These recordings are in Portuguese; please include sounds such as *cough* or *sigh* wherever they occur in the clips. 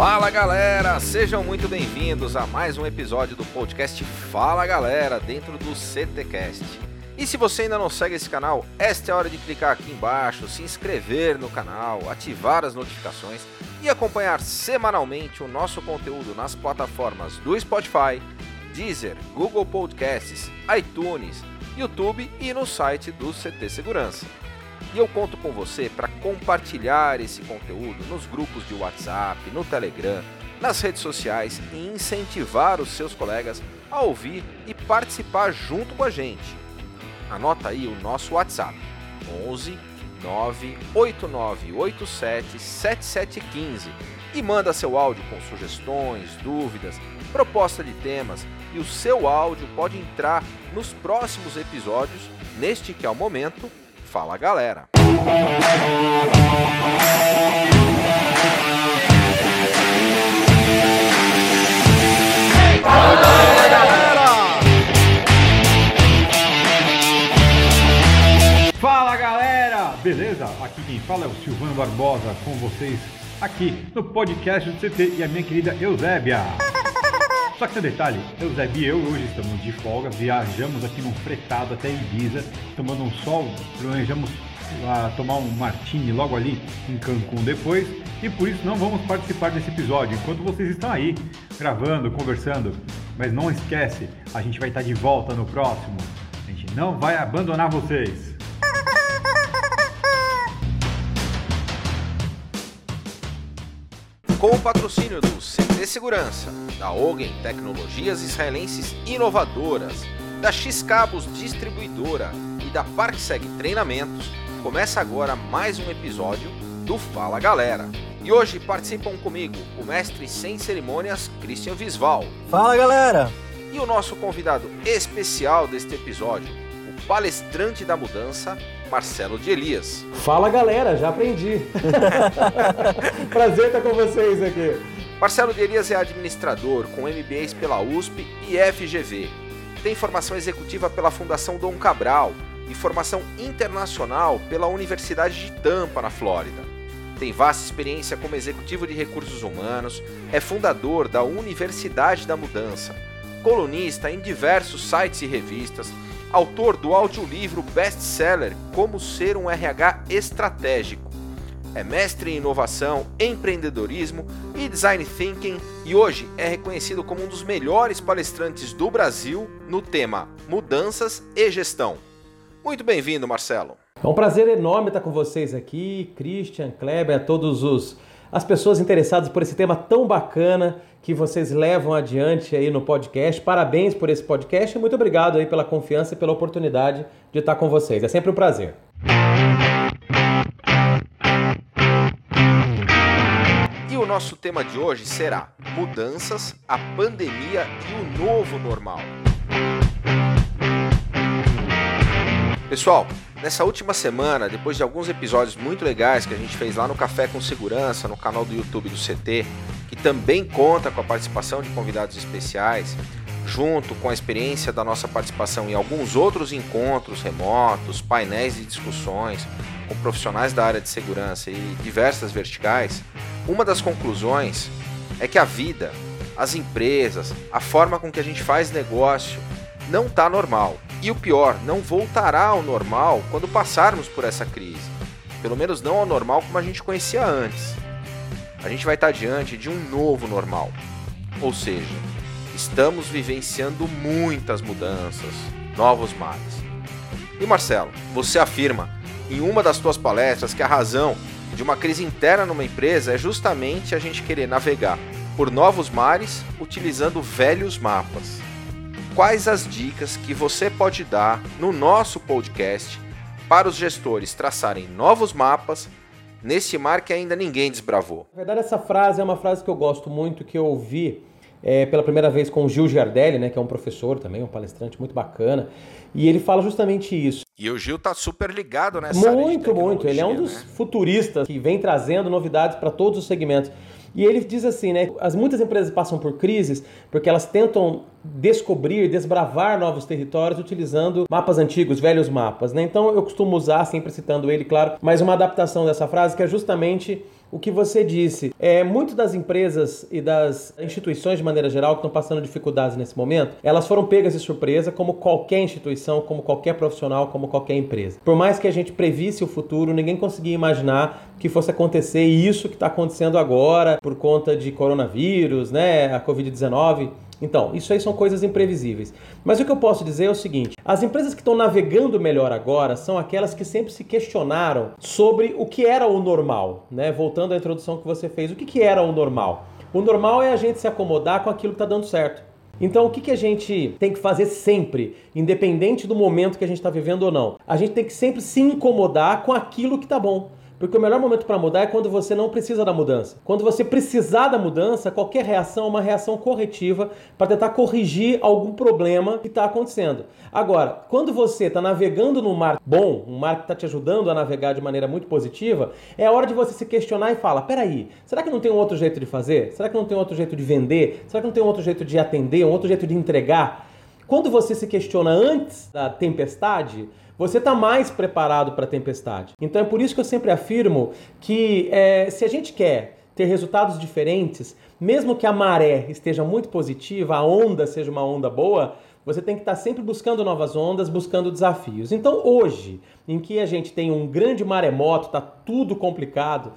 Fala galera, sejam muito bem-vindos a mais um episódio do podcast Fala Galera dentro do CTcast. E se você ainda não segue esse canal, esta é a hora de clicar aqui embaixo, se inscrever no canal, ativar as notificações e acompanhar semanalmente o nosso conteúdo nas plataformas do Spotify, Deezer, Google Podcasts, iTunes, YouTube e no site do CT Segurança. E eu conto com você para compartilhar esse conteúdo nos grupos de WhatsApp, no Telegram, nas redes sociais e incentivar os seus colegas a ouvir e participar junto com a gente. Anota aí o nosso WhatsApp: 11 98987 7715 e manda seu áudio com sugestões, dúvidas, proposta de temas e o seu áudio pode entrar nos próximos episódios, neste que é o momento Fala galera! Fala galera! Beleza? Aqui quem fala é o Silvano Barbosa com vocês aqui no podcast do CT e a minha querida Eusébia. Só que tem um detalhe, Eusébio e eu hoje estamos de folga, viajamos aqui num fretado até Ibiza, tomando um sol, planejamos uh, tomar um martini logo ali em Cancún depois, e por isso não vamos participar desse episódio, enquanto vocês estão aí gravando, conversando. Mas não esquece, a gente vai estar de volta no próximo. A gente não vai abandonar vocês. Com o patrocínio do CT Segurança, da Ogen Tecnologias Israelenses Inovadoras, da X-Cabos Distribuidora e da ParkSeg Treinamentos, começa agora mais um episódio do Fala Galera. E hoje participam comigo o mestre sem cerimônias Christian Visval. Fala galera! E o nosso convidado especial deste episódio, palestrante da mudança, Marcelo de Elias. Fala galera, já aprendi. *laughs* Prazer estar com vocês aqui. Marcelo de Elias é administrador com MBAs pela USP e FGV. Tem formação executiva pela Fundação Dom Cabral e formação internacional pela Universidade de Tampa, na Flórida. Tem vasta experiência como executivo de recursos humanos, é fundador da Universidade da Mudança, colunista em diversos sites e revistas, autor do audiolivro best-seller Como Ser um RH Estratégico. É mestre em inovação, empreendedorismo e design thinking e hoje é reconhecido como um dos melhores palestrantes do Brasil no tema mudanças e gestão. Muito bem-vindo, Marcelo. É um prazer enorme estar com vocês aqui, Christian, Kleber, a todos os as pessoas interessadas por esse tema tão bacana que vocês levam adiante aí no podcast. Parabéns por esse podcast e muito obrigado aí pela confiança e pela oportunidade de estar com vocês. É sempre um prazer. E o nosso tema de hoje será Mudanças, a pandemia e o novo normal. Pessoal, Nessa última semana, depois de alguns episódios muito legais que a gente fez lá no Café com Segurança, no canal do YouTube do CT, que também conta com a participação de convidados especiais, junto com a experiência da nossa participação em alguns outros encontros remotos, painéis de discussões com profissionais da área de segurança e diversas verticais, uma das conclusões é que a vida, as empresas, a forma com que a gente faz negócio não está normal. E o pior, não voltará ao normal quando passarmos por essa crise. Pelo menos não ao normal como a gente conhecia antes. A gente vai estar diante de um novo normal. Ou seja, estamos vivenciando muitas mudanças, novos males. E Marcelo, você afirma em uma das suas palestras que a razão de uma crise interna numa empresa é justamente a gente querer navegar por novos mares utilizando velhos mapas quais as dicas que você pode dar no nosso podcast para os gestores traçarem novos mapas nesse mar que ainda ninguém desbravou. Na verdade, essa frase é uma frase que eu gosto muito, que eu ouvi é, pela primeira vez com o Gil Giardelli, né, que é um professor também, um palestrante muito bacana, e ele fala justamente isso. E o Gil tá super ligado nessa Muito, muito. Ele é um dos né? futuristas que vem trazendo novidades para todos os segmentos. E ele diz assim, né? As muitas empresas passam por crises porque elas tentam descobrir, desbravar novos territórios utilizando mapas antigos, velhos mapas, né? Então eu costumo usar, sempre citando ele, claro, mas uma adaptação dessa frase que é justamente o que você disse. É, muito das empresas e das instituições, de maneira geral, que estão passando dificuldades nesse momento, elas foram pegas de surpresa, como qualquer instituição, como qualquer profissional, como qualquer empresa. Por mais que a gente previsse o futuro, ninguém conseguia imaginar que fosse acontecer isso que está acontecendo agora, por conta de coronavírus, né, a Covid-19. Então, isso aí são coisas imprevisíveis. Mas o que eu posso dizer é o seguinte: as empresas que estão navegando melhor agora são aquelas que sempre se questionaram sobre o que era o normal, né? Voltando à introdução que você fez, o que, que era o normal? O normal é a gente se acomodar com aquilo que está dando certo. Então, o que, que a gente tem que fazer sempre, independente do momento que a gente está vivendo ou não? A gente tem que sempre se incomodar com aquilo que está bom. Porque o melhor momento para mudar é quando você não precisa da mudança. Quando você precisar da mudança, qualquer reação é uma reação corretiva para tentar corrigir algum problema que está acontecendo. Agora, quando você está navegando num mar bom, um mar que está te ajudando a navegar de maneira muito positiva, é hora de você se questionar e falar: peraí, será que não tem um outro jeito de fazer? Será que não tem outro jeito de vender? Será que não tem outro jeito de atender? Um outro jeito de entregar? Quando você se questiona antes da tempestade, você está mais preparado para a tempestade. Então é por isso que eu sempre afirmo que é, se a gente quer ter resultados diferentes, mesmo que a maré esteja muito positiva, a onda seja uma onda boa, você tem que estar tá sempre buscando novas ondas, buscando desafios. Então hoje, em que a gente tem um grande maremoto, está tudo complicado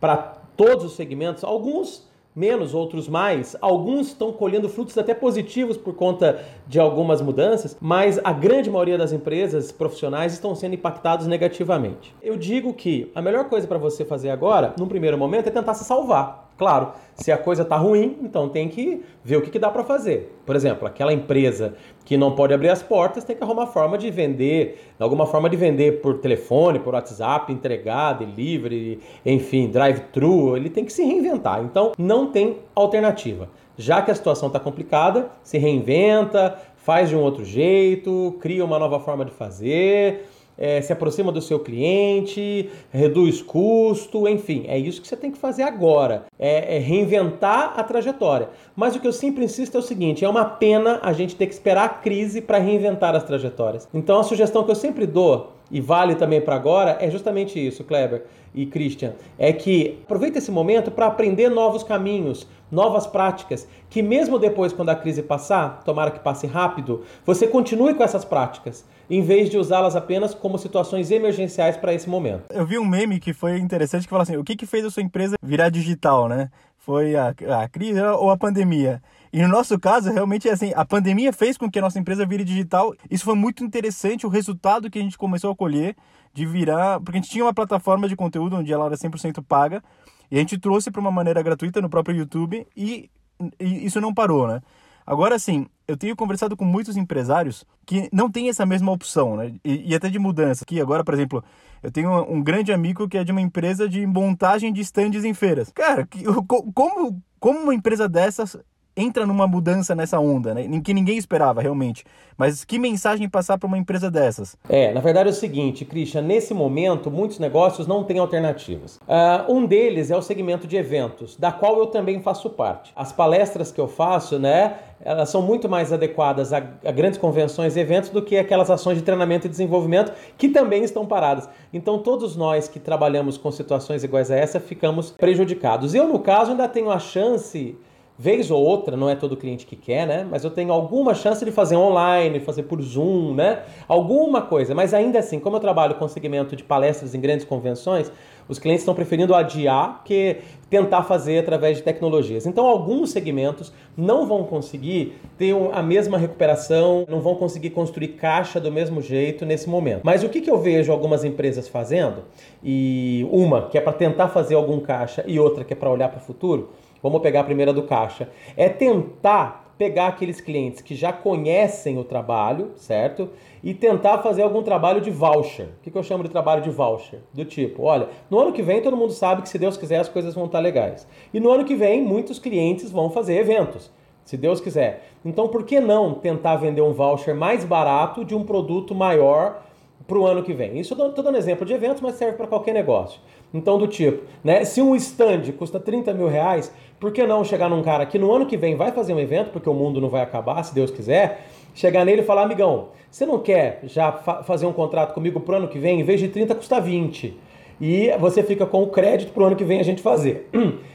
para todos os segmentos, alguns menos, outros mais. Alguns estão colhendo frutos até positivos por conta de algumas mudanças, mas a grande maioria das empresas profissionais estão sendo impactados negativamente. Eu digo que a melhor coisa para você fazer agora, num primeiro momento, é tentar se salvar. Claro, se a coisa está ruim, então tem que ver o que, que dá para fazer. Por exemplo, aquela empresa que não pode abrir as portas tem que arrumar forma de vender, alguma forma de vender por telefone, por WhatsApp, entregar, delivery, enfim, drive-thru. Ele tem que se reinventar. Então, não tem alternativa. Já que a situação está complicada, se reinventa, faz de um outro jeito, cria uma nova forma de fazer é, se aproxima do seu cliente, reduz custo, enfim, é isso que você tem que fazer agora. É, é, reinventar a trajetória. Mas o que eu sempre insisto é o seguinte: é uma pena a gente ter que esperar a crise para reinventar as trajetórias. Então a sugestão que eu sempre dou e vale também para agora é justamente isso, Kleber e Christian, é que aproveita esse momento para aprender novos caminhos, novas práticas, que mesmo depois quando a crise passar, tomara que passe rápido, você continue com essas práticas em vez de usá-las apenas como situações emergenciais para esse momento. Eu vi um meme que foi interessante que fala assim: o que, que fez a sua empresa virar digital, né? Foi a, a crise ou a pandemia? E no nosso caso, realmente é assim, a pandemia fez com que a nossa empresa vire digital. Isso foi muito interessante, o resultado que a gente começou a colher de virar, porque a gente tinha uma plataforma de conteúdo onde ela era 100% paga, e a gente trouxe para uma maneira gratuita no próprio YouTube e, e isso não parou, né? Agora sim, eu tenho conversado com muitos empresários que não têm essa mesma opção, né? E, e até de mudança. Que agora, por exemplo, eu tenho um, grande amigo que é de uma empresa de montagem de estandes em feiras. Cara, que, como, como uma empresa dessas entra numa mudança nessa onda, né? Que ninguém esperava realmente. Mas que mensagem passar para uma empresa dessas? É, na verdade é o seguinte, Christian, nesse momento muitos negócios não têm alternativas. Uh, um deles é o segmento de eventos, da qual eu também faço parte. As palestras que eu faço, né, elas são muito mais adequadas a, a grandes convenções e eventos do que aquelas ações de treinamento e desenvolvimento que também estão paradas. Então todos nós que trabalhamos com situações iguais a essa ficamos prejudicados. Eu, no caso, ainda tenho a chance Vez ou outra, não é todo cliente que quer, né? Mas eu tenho alguma chance de fazer online, fazer por Zoom, né? Alguma coisa. Mas ainda assim, como eu trabalho com segmento de palestras em grandes convenções, os clientes estão preferindo adiar que tentar fazer através de tecnologias. Então, alguns segmentos não vão conseguir ter a mesma recuperação, não vão conseguir construir caixa do mesmo jeito nesse momento. Mas o que, que eu vejo algumas empresas fazendo, e uma que é para tentar fazer algum caixa e outra que é para olhar para o futuro, Vamos pegar a primeira do caixa. É tentar pegar aqueles clientes que já conhecem o trabalho, certo? E tentar fazer algum trabalho de voucher. O que eu chamo de trabalho de voucher? Do tipo, olha, no ano que vem todo mundo sabe que se Deus quiser as coisas vão estar legais. E no ano que vem muitos clientes vão fazer eventos, se Deus quiser. Então por que não tentar vender um voucher mais barato de um produto maior para o ano que vem. Isso eu estou dando exemplo de eventos, mas serve para qualquer negócio. Então, do tipo, né, se um stand custa 30 mil reais, por que não chegar num cara que no ano que vem vai fazer um evento, porque o mundo não vai acabar, se Deus quiser, chegar nele e falar, amigão, você não quer já fa fazer um contrato comigo pro ano que vem, em vez de 30 custa 20? E você fica com o crédito pro ano que vem a gente fazer.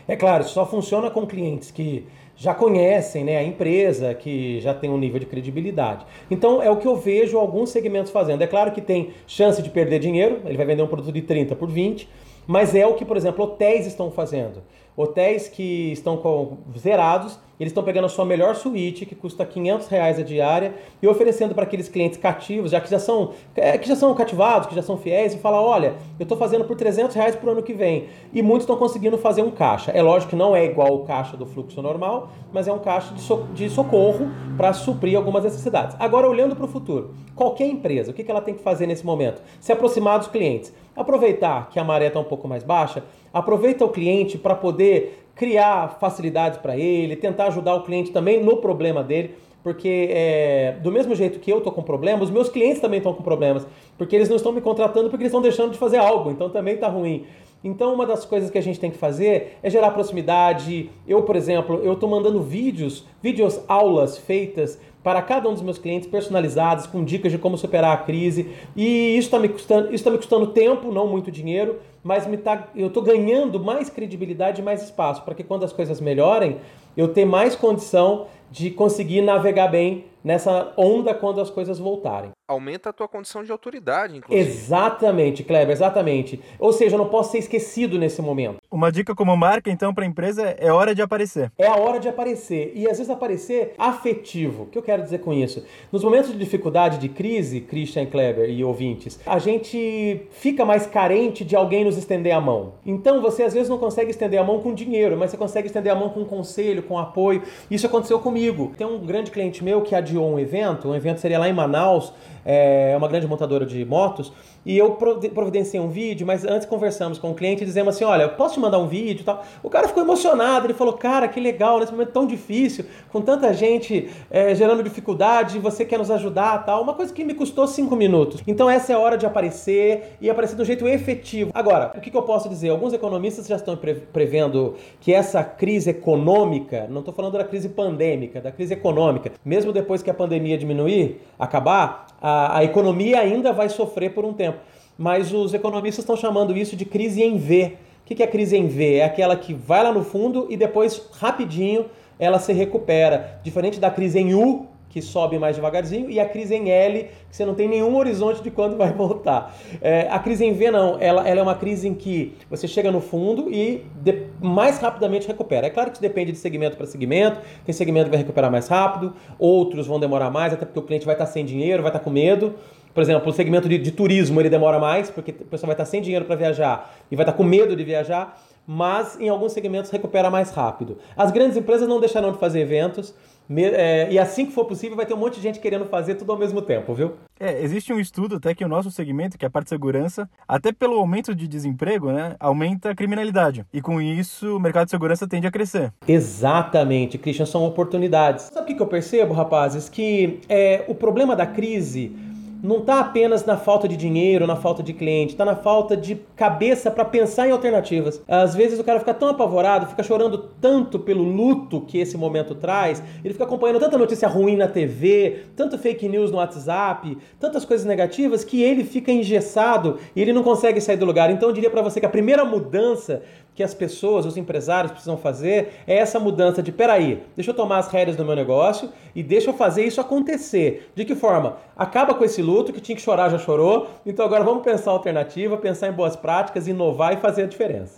É claro, isso só funciona com clientes que já conhecem né, a empresa, que já tem um nível de credibilidade. Então é o que eu vejo alguns segmentos fazendo. É claro que tem chance de perder dinheiro, ele vai vender um produto de 30 por 20, mas é o que, por exemplo, hotéis estão fazendo. Hotéis que estão com, zerados, eles estão pegando a sua melhor suíte, que custa 500 reais a diária, e oferecendo para aqueles clientes cativos, já que já são, é, que já são cativados, que já são fiéis, e falar, olha, eu estou fazendo por 300 reais por ano que vem. E muitos estão conseguindo fazer um caixa. É lógico que não é igual o caixa do fluxo normal, mas é um caixa de, so, de socorro para suprir algumas necessidades. Agora, olhando para o futuro, qualquer empresa, o que, que ela tem que fazer nesse momento? Se aproximar dos clientes. Aproveitar que a maré está um pouco mais baixa, aproveita o cliente para poder criar facilidades para ele, tentar ajudar o cliente também no problema dele, porque é, do mesmo jeito que eu estou com problemas, os meus clientes também estão com problemas, porque eles não estão me contratando porque eles estão deixando de fazer algo, então também está ruim. Então, uma das coisas que a gente tem que fazer é gerar proximidade. Eu, por exemplo, eu estou mandando vídeos, vídeos aulas feitas para cada um dos meus clientes, personalizadas, com dicas de como superar a crise. E isso está me custando, isso tá me custando tempo, não muito dinheiro, mas me tá, eu estou ganhando mais credibilidade e mais espaço para que quando as coisas melhorem, eu tenha mais condição de conseguir navegar bem nessa onda quando as coisas voltarem. Aumenta a tua condição de autoridade, inclusive. Exatamente, Kleber, exatamente. Ou seja, eu não posso ser esquecido nesse momento. Uma dica como marca, então, para a empresa é hora de aparecer. É a hora de aparecer. E às vezes aparecer afetivo. O que eu quero dizer com isso? Nos momentos de dificuldade, de crise, Christian Kleber e ouvintes, a gente fica mais carente de alguém nos estender a mão. Então você às vezes não consegue estender a mão com dinheiro, mas você consegue estender a mão com conselho, com apoio. Isso aconteceu comigo. Tem um grande cliente meu que adiou um evento, um evento seria lá em Manaus, é uma grande montadora de motos, e eu providenciei um vídeo, mas antes conversamos com o cliente e dizemos assim: olha, posso te mandar um vídeo tal? O cara ficou emocionado, ele falou: cara, que legal, nesse momento tão difícil, com tanta gente é, gerando dificuldade, você quer nos ajudar tal. Uma coisa que me custou cinco minutos. Então essa é a hora de aparecer e aparecer de um jeito efetivo. Agora, o que, que eu posso dizer? Alguns economistas já estão prevendo que essa crise econômica, não estou falando da crise pandêmica, da crise econômica, mesmo depois que a pandemia diminuir, acabar, a, a economia ainda vai sofrer por um tempo. Mas os economistas estão chamando isso de crise em V. O que é crise em V? É aquela que vai lá no fundo e depois, rapidinho, ela se recupera. Diferente da crise em U, que sobe mais devagarzinho, e a crise em L, que você não tem nenhum horizonte de quando vai voltar. É, a crise em V não, ela, ela, é uma crise em que você chega no fundo e de, mais rapidamente recupera. É claro que depende de segmento para segmento, tem segmento que vai recuperar mais rápido, outros vão demorar mais, até porque o cliente vai estar sem dinheiro, vai estar com medo. Por exemplo, o segmento de, de turismo ele demora mais, porque o pessoal vai estar sem dinheiro para viajar e vai estar com medo de viajar, mas em alguns segmentos recupera mais rápido. As grandes empresas não deixarão de fazer eventos, é, e assim que for possível, vai ter um monte de gente querendo fazer tudo ao mesmo tempo, viu? É, existe um estudo até que o nosso segmento, que é a parte de segurança, até pelo aumento de desemprego, né, aumenta a criminalidade. E com isso, o mercado de segurança tende a crescer. Exatamente, Christian, são oportunidades. Sabe o que eu percebo, rapazes? Que é, o problema da crise não está apenas na falta de dinheiro, na falta de cliente, está na falta de cabeça para pensar em alternativas. Às vezes o cara fica tão apavorado, fica chorando tanto pelo luto que esse momento traz, ele fica acompanhando tanta notícia ruim na TV, tanto fake news no WhatsApp, tantas coisas negativas que ele fica engessado e ele não consegue sair do lugar. Então eu diria para você que a primeira mudança que as pessoas, os empresários precisam fazer é essa mudança de peraí, deixa eu tomar as rédeas do meu negócio e deixa eu fazer isso acontecer. De que forma? Acaba com esse luto que tinha que chorar, já chorou. Então agora vamos pensar alternativa, pensar em boas práticas, inovar e fazer a diferença.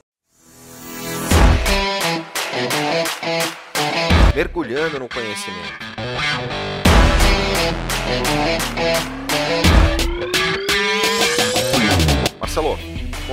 Mergulhando no conhecimento. Marcelo,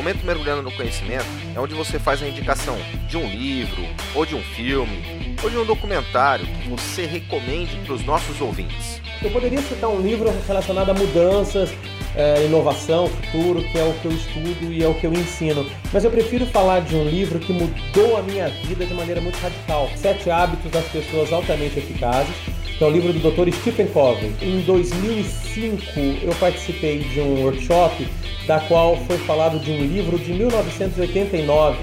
Momento Mergulhando no Conhecimento é onde você faz a indicação de um livro, ou de um filme, ou de um documentário que você recomende para os nossos ouvintes. Eu poderia citar um livro relacionado a mudanças, é, inovação, futuro, que é o que eu estudo e é o que eu ensino. Mas eu prefiro falar de um livro que mudou a minha vida de maneira muito radical. Sete Hábitos das Pessoas Altamente Eficazes que é o livro do Dr. Stephen Covey. Em 2005 eu participei de um workshop da qual foi falado de um livro de 1989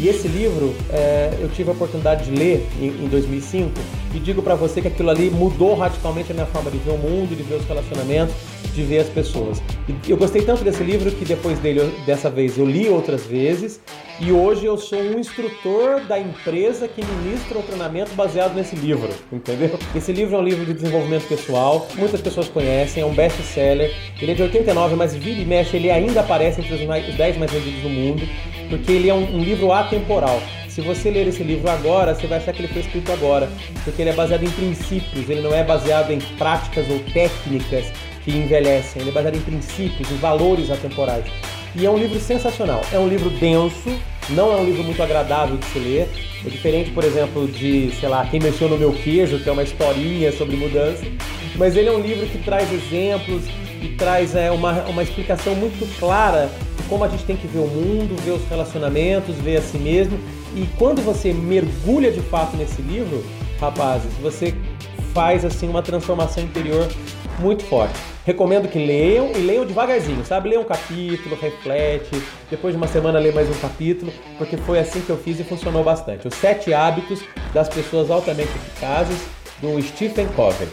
e esse livro é, eu tive a oportunidade de ler em, em 2005 e digo para você que aquilo ali mudou radicalmente a minha forma de ver o mundo, de ver os relacionamentos, de ver as pessoas. E eu gostei tanto desse livro que depois dele, dessa vez, eu li outras vezes e hoje eu sou um instrutor da empresa que ministra o treinamento baseado nesse livro, entendeu? Esse livro é um livro de desenvolvimento pessoal, muitas pessoas conhecem, é um best-seller. Ele é de 89, mas vira e mexe, ele ainda aparece entre os, mais, os 10 mais vendidos do mundo porque ele é um, um livro atemporal. Se você ler esse livro agora, você vai achar que ele foi escrito agora, porque ele é baseado em princípios, ele não é baseado em práticas ou técnicas que envelhecem, ele é baseado em princípios, em valores atemporais. E é um livro sensacional. É um livro denso, não é um livro muito agradável de se ler. É diferente, por exemplo, de, sei lá, Quem Mexeu no Meu Queijo, que é uma historinha sobre mudança. Mas ele é um livro que traz exemplos e traz é, uma, uma explicação muito clara como a gente tem que ver o mundo, ver os relacionamentos, ver a si mesmo. E quando você mergulha de fato nesse livro, rapazes, você faz assim uma transformação interior muito forte. Recomendo que leiam e leiam devagarzinho, sabe? Leia um capítulo, reflete, depois de uma semana lê mais um capítulo, porque foi assim que eu fiz e funcionou bastante. Os sete hábitos das pessoas altamente eficazes do Stephen Covey.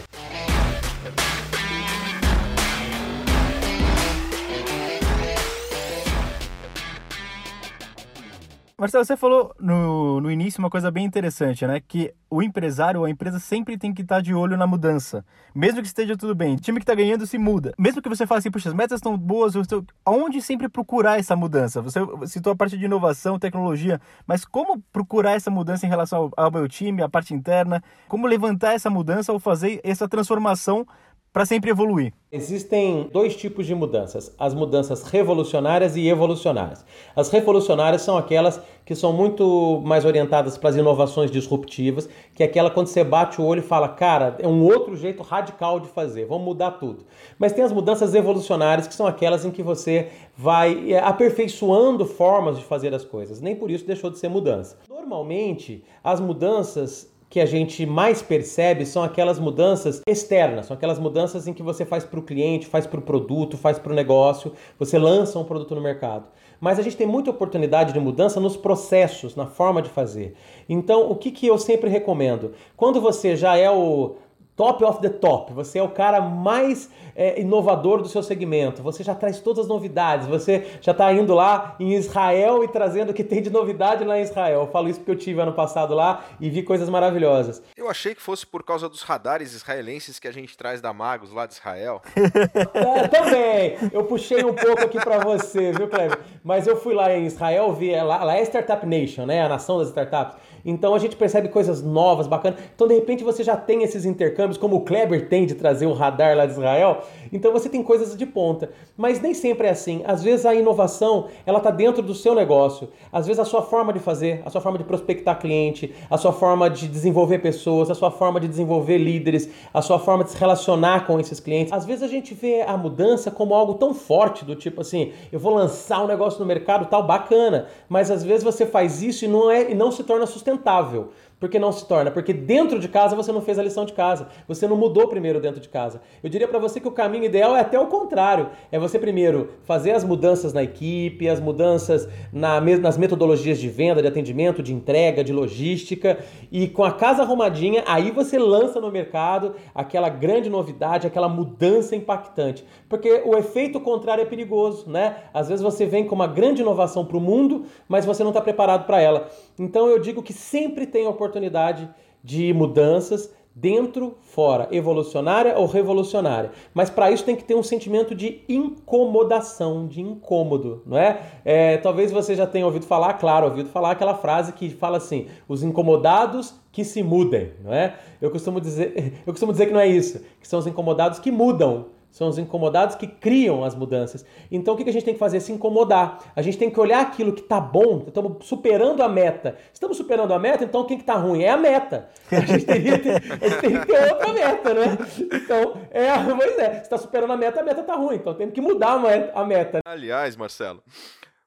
Marcelo, você falou no, no início uma coisa bem interessante, né? Que o empresário ou a empresa sempre tem que estar de olho na mudança. Mesmo que esteja tudo bem. O time que está ganhando se muda. Mesmo que você fale assim, puxa, as metas estão boas, estou... aonde sempre procurar essa mudança? Você citou a parte de inovação, tecnologia, mas como procurar essa mudança em relação ao, ao meu time, a parte interna? Como levantar essa mudança ou fazer essa transformação para sempre evoluir? Existem dois tipos de mudanças: as mudanças revolucionárias e evolucionárias. As revolucionárias são aquelas que são muito mais orientadas para as inovações disruptivas, que é aquela quando você bate o olho e fala, cara, é um outro jeito radical de fazer, vamos mudar tudo. Mas tem as mudanças evolucionárias, que são aquelas em que você vai é, aperfeiçoando formas de fazer as coisas. Nem por isso deixou de ser mudança. Normalmente, as mudanças que a gente mais percebe são aquelas mudanças externas, são aquelas mudanças em que você faz para o cliente, faz para o produto, faz para o negócio, você lança um produto no mercado. Mas a gente tem muita oportunidade de mudança nos processos, na forma de fazer. Então, o que, que eu sempre recomendo? Quando você já é o top of the top, você é o cara mais é, inovador do seu segmento, você já traz todas as novidades, você já está indo lá em Israel e trazendo o que tem de novidade lá em Israel. Eu falo isso porque eu tive ano passado lá e vi coisas maravilhosas. Eu achei que fosse por causa dos radares israelenses que a gente traz da Magos lá de Israel. *laughs* É, também, eu puxei um pouco aqui para você, viu, Cleber? Mas eu fui lá em Israel, vi, lá, lá é Startup Nation, né, a nação das startups. Então a gente percebe coisas novas, bacanas. Então de repente você já tem esses intercâmbios, como o Kleber tem de trazer o radar lá de Israel. Então você tem coisas de ponta. Mas nem sempre é assim. Às vezes a inovação ela está dentro do seu negócio. Às vezes a sua forma de fazer, a sua forma de prospectar cliente, a sua forma de desenvolver pessoas, a sua forma de desenvolver líderes, a sua forma de se relacionar com esses clientes. Às vezes a gente vê a mudança como algo tão forte do tipo assim, eu vou lançar um negócio no mercado tal bacana, mas às vezes você faz isso e não é e não se torna sustentável sustentável. Por que não se torna? Porque dentro de casa você não fez a lição de casa. Você não mudou primeiro dentro de casa. Eu diria para você que o caminho ideal é até o contrário. É você primeiro fazer as mudanças na equipe, as mudanças na, nas metodologias de venda, de atendimento, de entrega, de logística. E com a casa arrumadinha, aí você lança no mercado aquela grande novidade, aquela mudança impactante. Porque o efeito contrário é perigoso, né? Às vezes você vem com uma grande inovação para o mundo, mas você não está preparado para ela. Então eu digo que sempre tem oportunidade de mudanças dentro, fora, evolucionária ou revolucionária. Mas para isso tem que ter um sentimento de incomodação, de incômodo, não é? é? Talvez você já tenha ouvido falar, claro, ouvido falar aquela frase que fala assim: os incomodados que se mudem, não é? Eu costumo dizer, *laughs* eu costumo dizer que não é isso, que são os incomodados que mudam são os incomodados que criam as mudanças. Então o que a gente tem que fazer? Se incomodar. A gente tem que olhar aquilo que está bom, estamos superando a meta. Estamos superando a meta, então quem que está ruim? É a meta. *laughs* A gente teria, que ter outra meta, né? Então, é, *laughs* pois é, se está superando a meta, a meta está ruim. Então temos que mudar a meta. Aliás, Marcelo,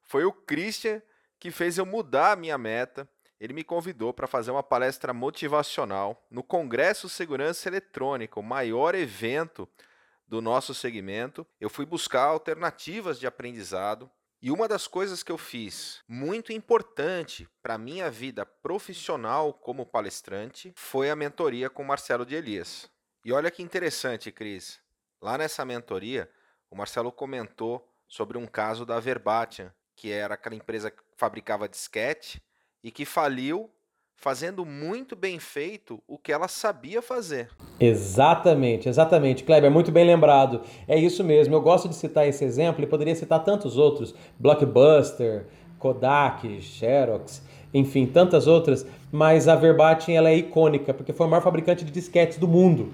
foi o Christian que fez eu mudar a minha meta ele me convidou para fazer uma palestra motivacional no Congresso Segurança Eletrônica, o maior evento do nosso segmento. Eu fui buscar alternativas de aprendizado e uma das coisas que eu fiz muito importante para a minha vida profissional como palestrante foi a mentoria com Marcelo de Elias. E olha que interessante, Cris. Lá nessa mentoria, o Marcelo comentou sobre um caso da Verbatian, que era aquela empresa que fabricava disquete e que faliu fazendo muito bem feito o que ela sabia fazer. Exatamente, exatamente. Kleber, muito bem lembrado. É isso mesmo. Eu gosto de citar esse exemplo e poderia citar tantos outros: Blockbuster, Kodak, Xerox, enfim, tantas outras. Mas a Verbatim ela é icônica porque foi o maior fabricante de disquetes do mundo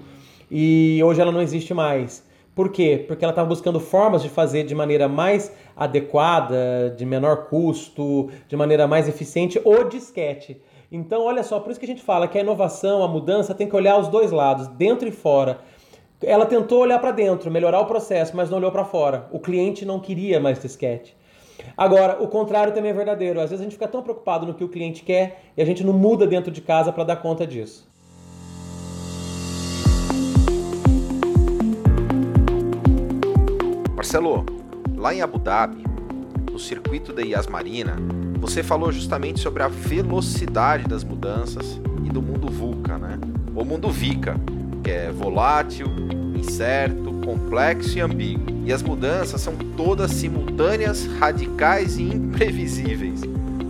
e hoje ela não existe mais. Por quê? Porque ela estava buscando formas de fazer de maneira mais adequada, de menor custo, de maneira mais eficiente o disquete. Então, olha só, por isso que a gente fala que a inovação, a mudança tem que olhar os dois lados, dentro e fora. Ela tentou olhar para dentro, melhorar o processo, mas não olhou para fora. O cliente não queria mais disquete. Agora, o contrário também é verdadeiro. Às vezes a gente fica tão preocupado no que o cliente quer e a gente não muda dentro de casa para dar conta disso. Marcelo, lá em Abu Dhabi, no circuito da Yas Marina, você falou justamente sobre a velocidade das mudanças e do mundo VUCA, né? Ou mundo VICA, que é volátil, incerto, complexo e ambíguo. E as mudanças são todas simultâneas, radicais e imprevisíveis.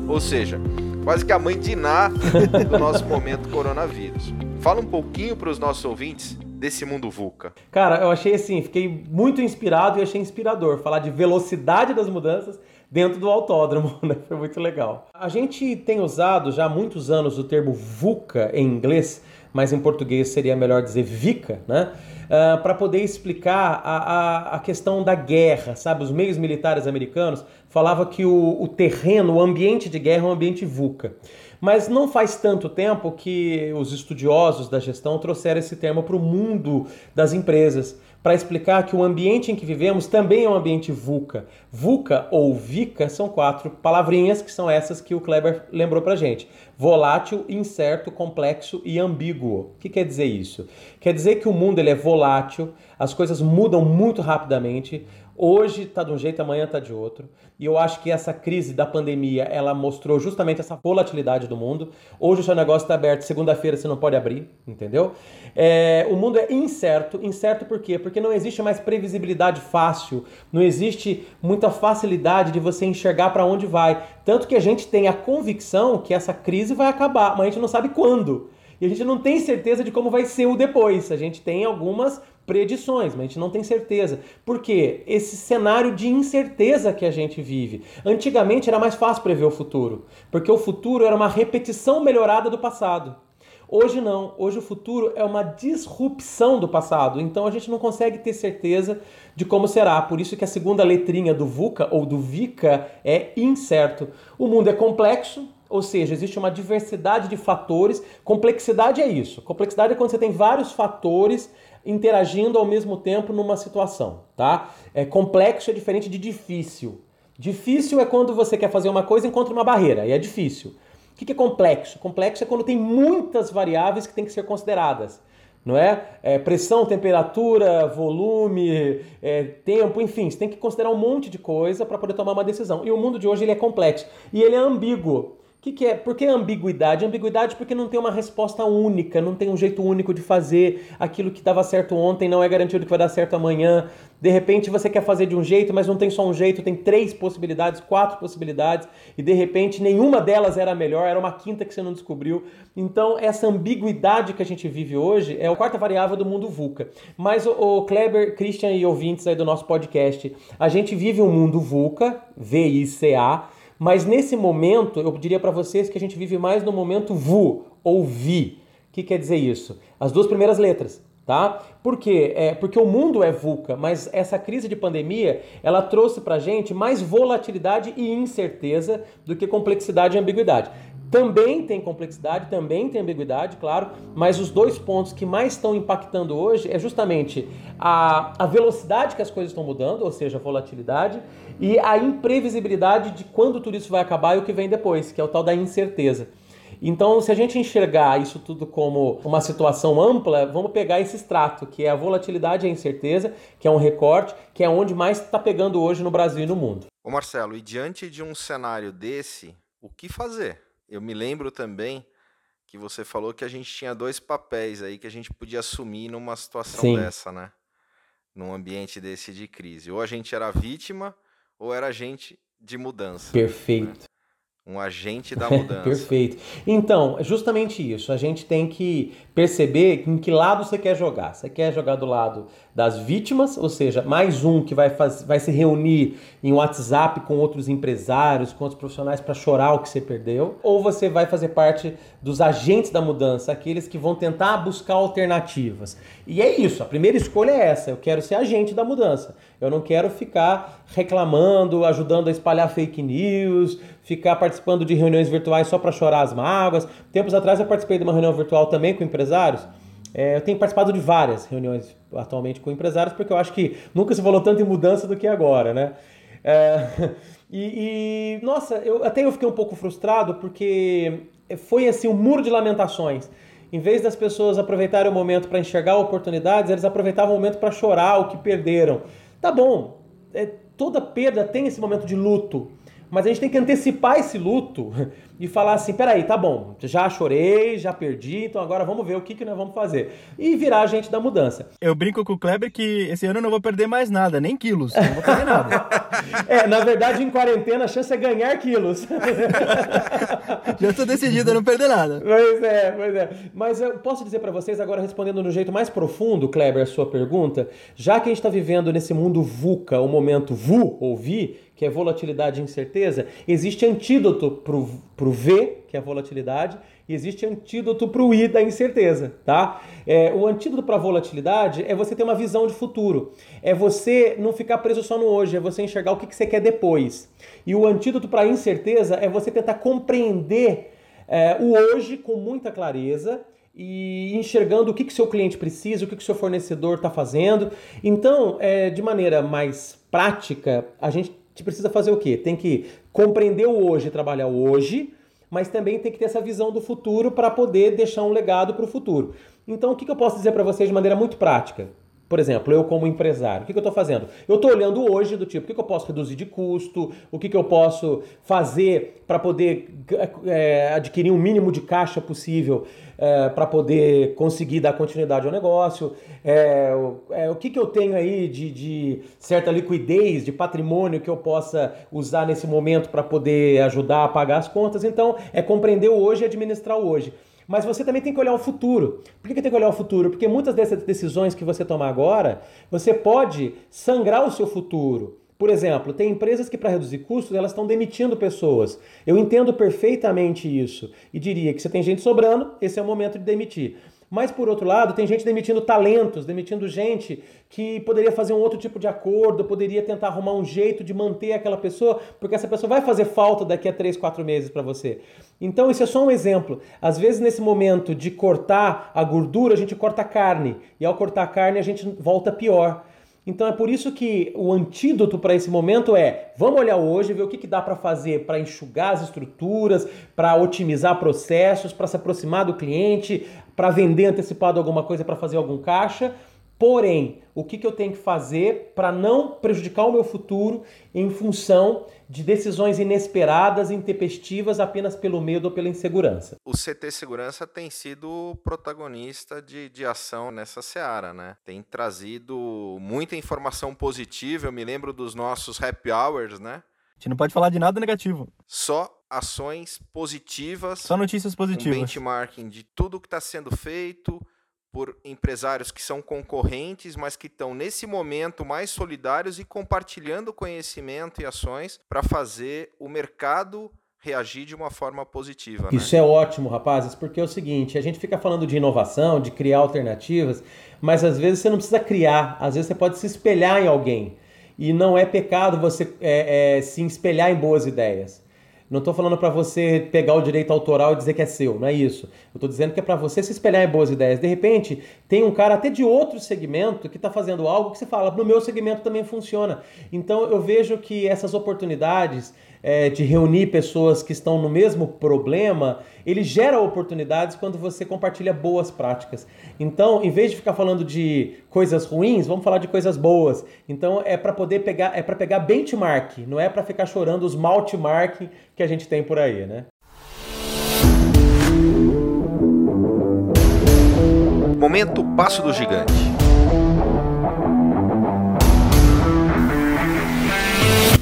Ou seja, quase que a mãe de do nosso momento coronavírus. Fala um pouquinho para os nossos ouvintes desse mundo VUCA? Cara, eu achei assim, fiquei muito inspirado e achei inspirador falar de velocidade das mudanças dentro do autódromo, *laughs* né? Foi muito legal. A gente tem usado já há muitos anos o termo VUCA em inglês, mas em português seria melhor dizer VICA, né? Uh, ah, para poder explicar a, a, a, questão da guerra, sabe? Os meios militares americanos falavam que o, o terreno, o ambiente de guerra é um ambiente VUCA. Mas não faz tanto tempo que os estudiosos da gestão trouxeram esse termo para o mundo das empresas, para explicar que o ambiente em que vivemos também é um ambiente VUCA. VUCA ou VICA são quatro palavrinhas que são essas que o Kleber lembrou para gente. Volátil, incerto, complexo e ambíguo. O que quer dizer isso? Quer dizer que o mundo ele é volátil, as coisas mudam muito rapidamente, Hoje está de um jeito, amanhã está de outro. E eu acho que essa crise da pandemia, ela mostrou justamente essa volatilidade do mundo. Hoje o seu negócio está aberto, segunda-feira você não pode abrir, entendeu? É, o mundo é incerto. Incerto por quê? Porque não existe mais previsibilidade fácil, não existe muita facilidade de você enxergar para onde vai. Tanto que a gente tem a convicção que essa crise vai acabar, mas a gente não sabe quando. E a gente não tem certeza de como vai ser o depois. A gente tem algumas predições, mas a gente não tem certeza. Por quê? Esse cenário de incerteza que a gente vive. Antigamente era mais fácil prever o futuro, porque o futuro era uma repetição melhorada do passado. Hoje não, hoje o futuro é uma disrupção do passado, então a gente não consegue ter certeza de como será. Por isso que a segunda letrinha do VUCA ou do VICA é incerto. O mundo é complexo, ou seja, existe uma diversidade de fatores. Complexidade é isso. Complexidade é quando você tem vários fatores interagindo ao mesmo tempo numa situação, tá? É complexo é diferente de difícil. Difícil é quando você quer fazer uma coisa e encontra uma barreira, e é difícil. O que é complexo? Complexo é quando tem muitas variáveis que têm que ser consideradas. Não é? é pressão, temperatura, volume, é, tempo, enfim, você tem que considerar um monte de coisa para poder tomar uma decisão. E o mundo de hoje ele é complexo e ele é ambíguo que, que é? Por que ambiguidade? Ambiguidade porque não tem uma resposta única, não tem um jeito único de fazer aquilo que dava certo ontem, não é garantido que vai dar certo amanhã. De repente você quer fazer de um jeito, mas não tem só um jeito, tem três possibilidades, quatro possibilidades, e de repente nenhuma delas era melhor, era uma quinta que você não descobriu. Então, essa ambiguidade que a gente vive hoje é a quarta variável do mundo VUCA. Mas o, o Kleber, Christian e ouvintes aí do nosso podcast, a gente vive um mundo VUCA, V-I-C-A, mas nesse momento, eu diria para vocês que a gente vive mais no momento VU ou VI. O que quer dizer isso? As duas primeiras letras, tá? Por quê? É, porque o mundo é VUCA, mas essa crise de pandemia, ela trouxe pra gente mais volatilidade e incerteza do que complexidade e ambiguidade. Também tem complexidade, também tem ambiguidade, claro, mas os dois pontos que mais estão impactando hoje é justamente a, a velocidade que as coisas estão mudando, ou seja, a volatilidade, e a imprevisibilidade de quando tudo isso vai acabar e o que vem depois, que é o tal da incerteza. Então, se a gente enxergar isso tudo como uma situação ampla, vamos pegar esse extrato, que é a volatilidade e a incerteza, que é um recorte, que é onde mais está pegando hoje no Brasil e no mundo. Ô Marcelo, e diante de um cenário desse, o que fazer? Eu me lembro também que você falou que a gente tinha dois papéis aí que a gente podia assumir numa situação Sim. dessa, né? Num ambiente desse de crise. Ou a gente era vítima, ou era agente de mudança. Perfeito. Né? Um agente da *laughs* mudança. Perfeito. Então, justamente isso. A gente tem que perceber em que lado você quer jogar. Você quer jogar do lado das vítimas, ou seja, mais um que vai, faz, vai se reunir em WhatsApp com outros empresários, com outros profissionais para chorar o que você perdeu, ou você vai fazer parte dos agentes da mudança, aqueles que vão tentar buscar alternativas. E é isso, a primeira escolha é essa, eu quero ser agente da mudança. Eu não quero ficar reclamando, ajudando a espalhar fake news, ficar participando de reuniões virtuais só para chorar as mágoas. Tempos atrás eu participei de uma reunião virtual também com empresários, é, eu tenho participado de várias reuniões atualmente com empresários, porque eu acho que nunca se falou tanto em mudança do que agora, né? É, *laughs* e, e, nossa, eu, até eu fiquei um pouco frustrado, porque foi assim um muro de lamentações. Em vez das pessoas aproveitarem o momento para enxergar oportunidades, eles aproveitavam o momento para chorar o que perderam. Tá bom, é, toda perda tem esse momento de luto, mas a gente tem que antecipar esse luto e falar assim: peraí, tá bom, já chorei, já perdi, então agora vamos ver o que, que nós vamos fazer. E virar a gente da mudança. Eu brinco com o Kleber que esse ano eu não vou perder mais nada, nem quilos. Não vou perder nada. *laughs* é, na verdade, em quarentena a chance é ganhar quilos. *laughs* já estou decidido a não perder nada. Pois é, pois é. Mas eu posso dizer para vocês, agora respondendo no jeito mais profundo, Kleber, a sua pergunta, já que a gente está vivendo nesse mundo VUCA, o momento VU, ouvir, que é volatilidade e incerteza, existe antídoto para o V, que é volatilidade, e existe antídoto para o I da incerteza, tá? É, o antídoto para volatilidade é você ter uma visão de futuro, é você não ficar preso só no hoje, é você enxergar o que, que você quer depois. E o antídoto para incerteza é você tentar compreender é, o hoje com muita clareza e enxergando o que, que seu cliente precisa, o que, que seu fornecedor está fazendo. Então, é, de maneira mais prática, a gente gente precisa fazer o quê? Tem que compreender o hoje, trabalhar o hoje, mas também tem que ter essa visão do futuro para poder deixar um legado para o futuro. Então, o que, que eu posso dizer para vocês de maneira muito prática? Por exemplo, eu como empresário, o que, que eu estou fazendo? Eu estou olhando hoje do tipo, o que, que eu posso reduzir de custo, o que, que eu posso fazer para poder é, adquirir um mínimo de caixa possível é, para poder conseguir dar continuidade ao negócio, é, é, o que, que eu tenho aí de, de certa liquidez, de patrimônio que eu possa usar nesse momento para poder ajudar a pagar as contas. Então, é compreender o hoje e administrar o hoje. Mas você também tem que olhar o futuro. Por que, que tem que olhar o futuro? Porque muitas dessas decisões que você tomar agora, você pode sangrar o seu futuro. Por exemplo, tem empresas que para reduzir custos, elas estão demitindo pessoas. Eu entendo perfeitamente isso e diria que se tem gente sobrando, esse é o momento de demitir. Mas, por outro lado, tem gente demitindo talentos, demitindo gente que poderia fazer um outro tipo de acordo, poderia tentar arrumar um jeito de manter aquela pessoa, porque essa pessoa vai fazer falta daqui a três, quatro meses para você. Então, isso é só um exemplo. Às vezes, nesse momento de cortar a gordura, a gente corta a carne, e ao cortar a carne, a gente volta pior. Então é por isso que o antídoto para esse momento é: vamos olhar hoje, ver o que, que dá para fazer para enxugar as estruturas, para otimizar processos, para se aproximar do cliente, para vender antecipado alguma coisa, para fazer algum caixa. Porém, o que, que eu tenho que fazer para não prejudicar o meu futuro em função de decisões inesperadas, intempestivas, apenas pelo medo ou pela insegurança? O CT Segurança tem sido protagonista de, de ação nessa seara, né? Tem trazido muita informação positiva. Eu me lembro dos nossos happy hours, né? A gente não pode falar de nada negativo. Só ações positivas. Só notícias positivas. Um benchmarking de tudo que está sendo feito por empresários que são concorrentes, mas que estão nesse momento mais solidários e compartilhando conhecimento e ações para fazer o mercado reagir de uma forma positiva. Né? Isso é ótimo, rapazes, porque é o seguinte: a gente fica falando de inovação, de criar alternativas, mas às vezes você não precisa criar, às vezes você pode se espelhar em alguém. E não é pecado você é, é, se espelhar em boas ideias. Não estou falando para você pegar o direito autoral e dizer que é seu, não é isso. Eu estou dizendo que é para você se espelhar em boas ideias. De repente, tem um cara até de outro segmento que está fazendo algo que você fala, no meu segmento também funciona. Então eu vejo que essas oportunidades é, de reunir pessoas que estão no mesmo problema, ele gera oportunidades quando você compartilha boas práticas. Então, em vez de ficar falando de coisas ruins, vamos falar de coisas boas. Então, é para poder pegar, é para pegar benchmark, não é para ficar chorando os maltmark que a gente tem por aí, né? Momento Passo do Gigante.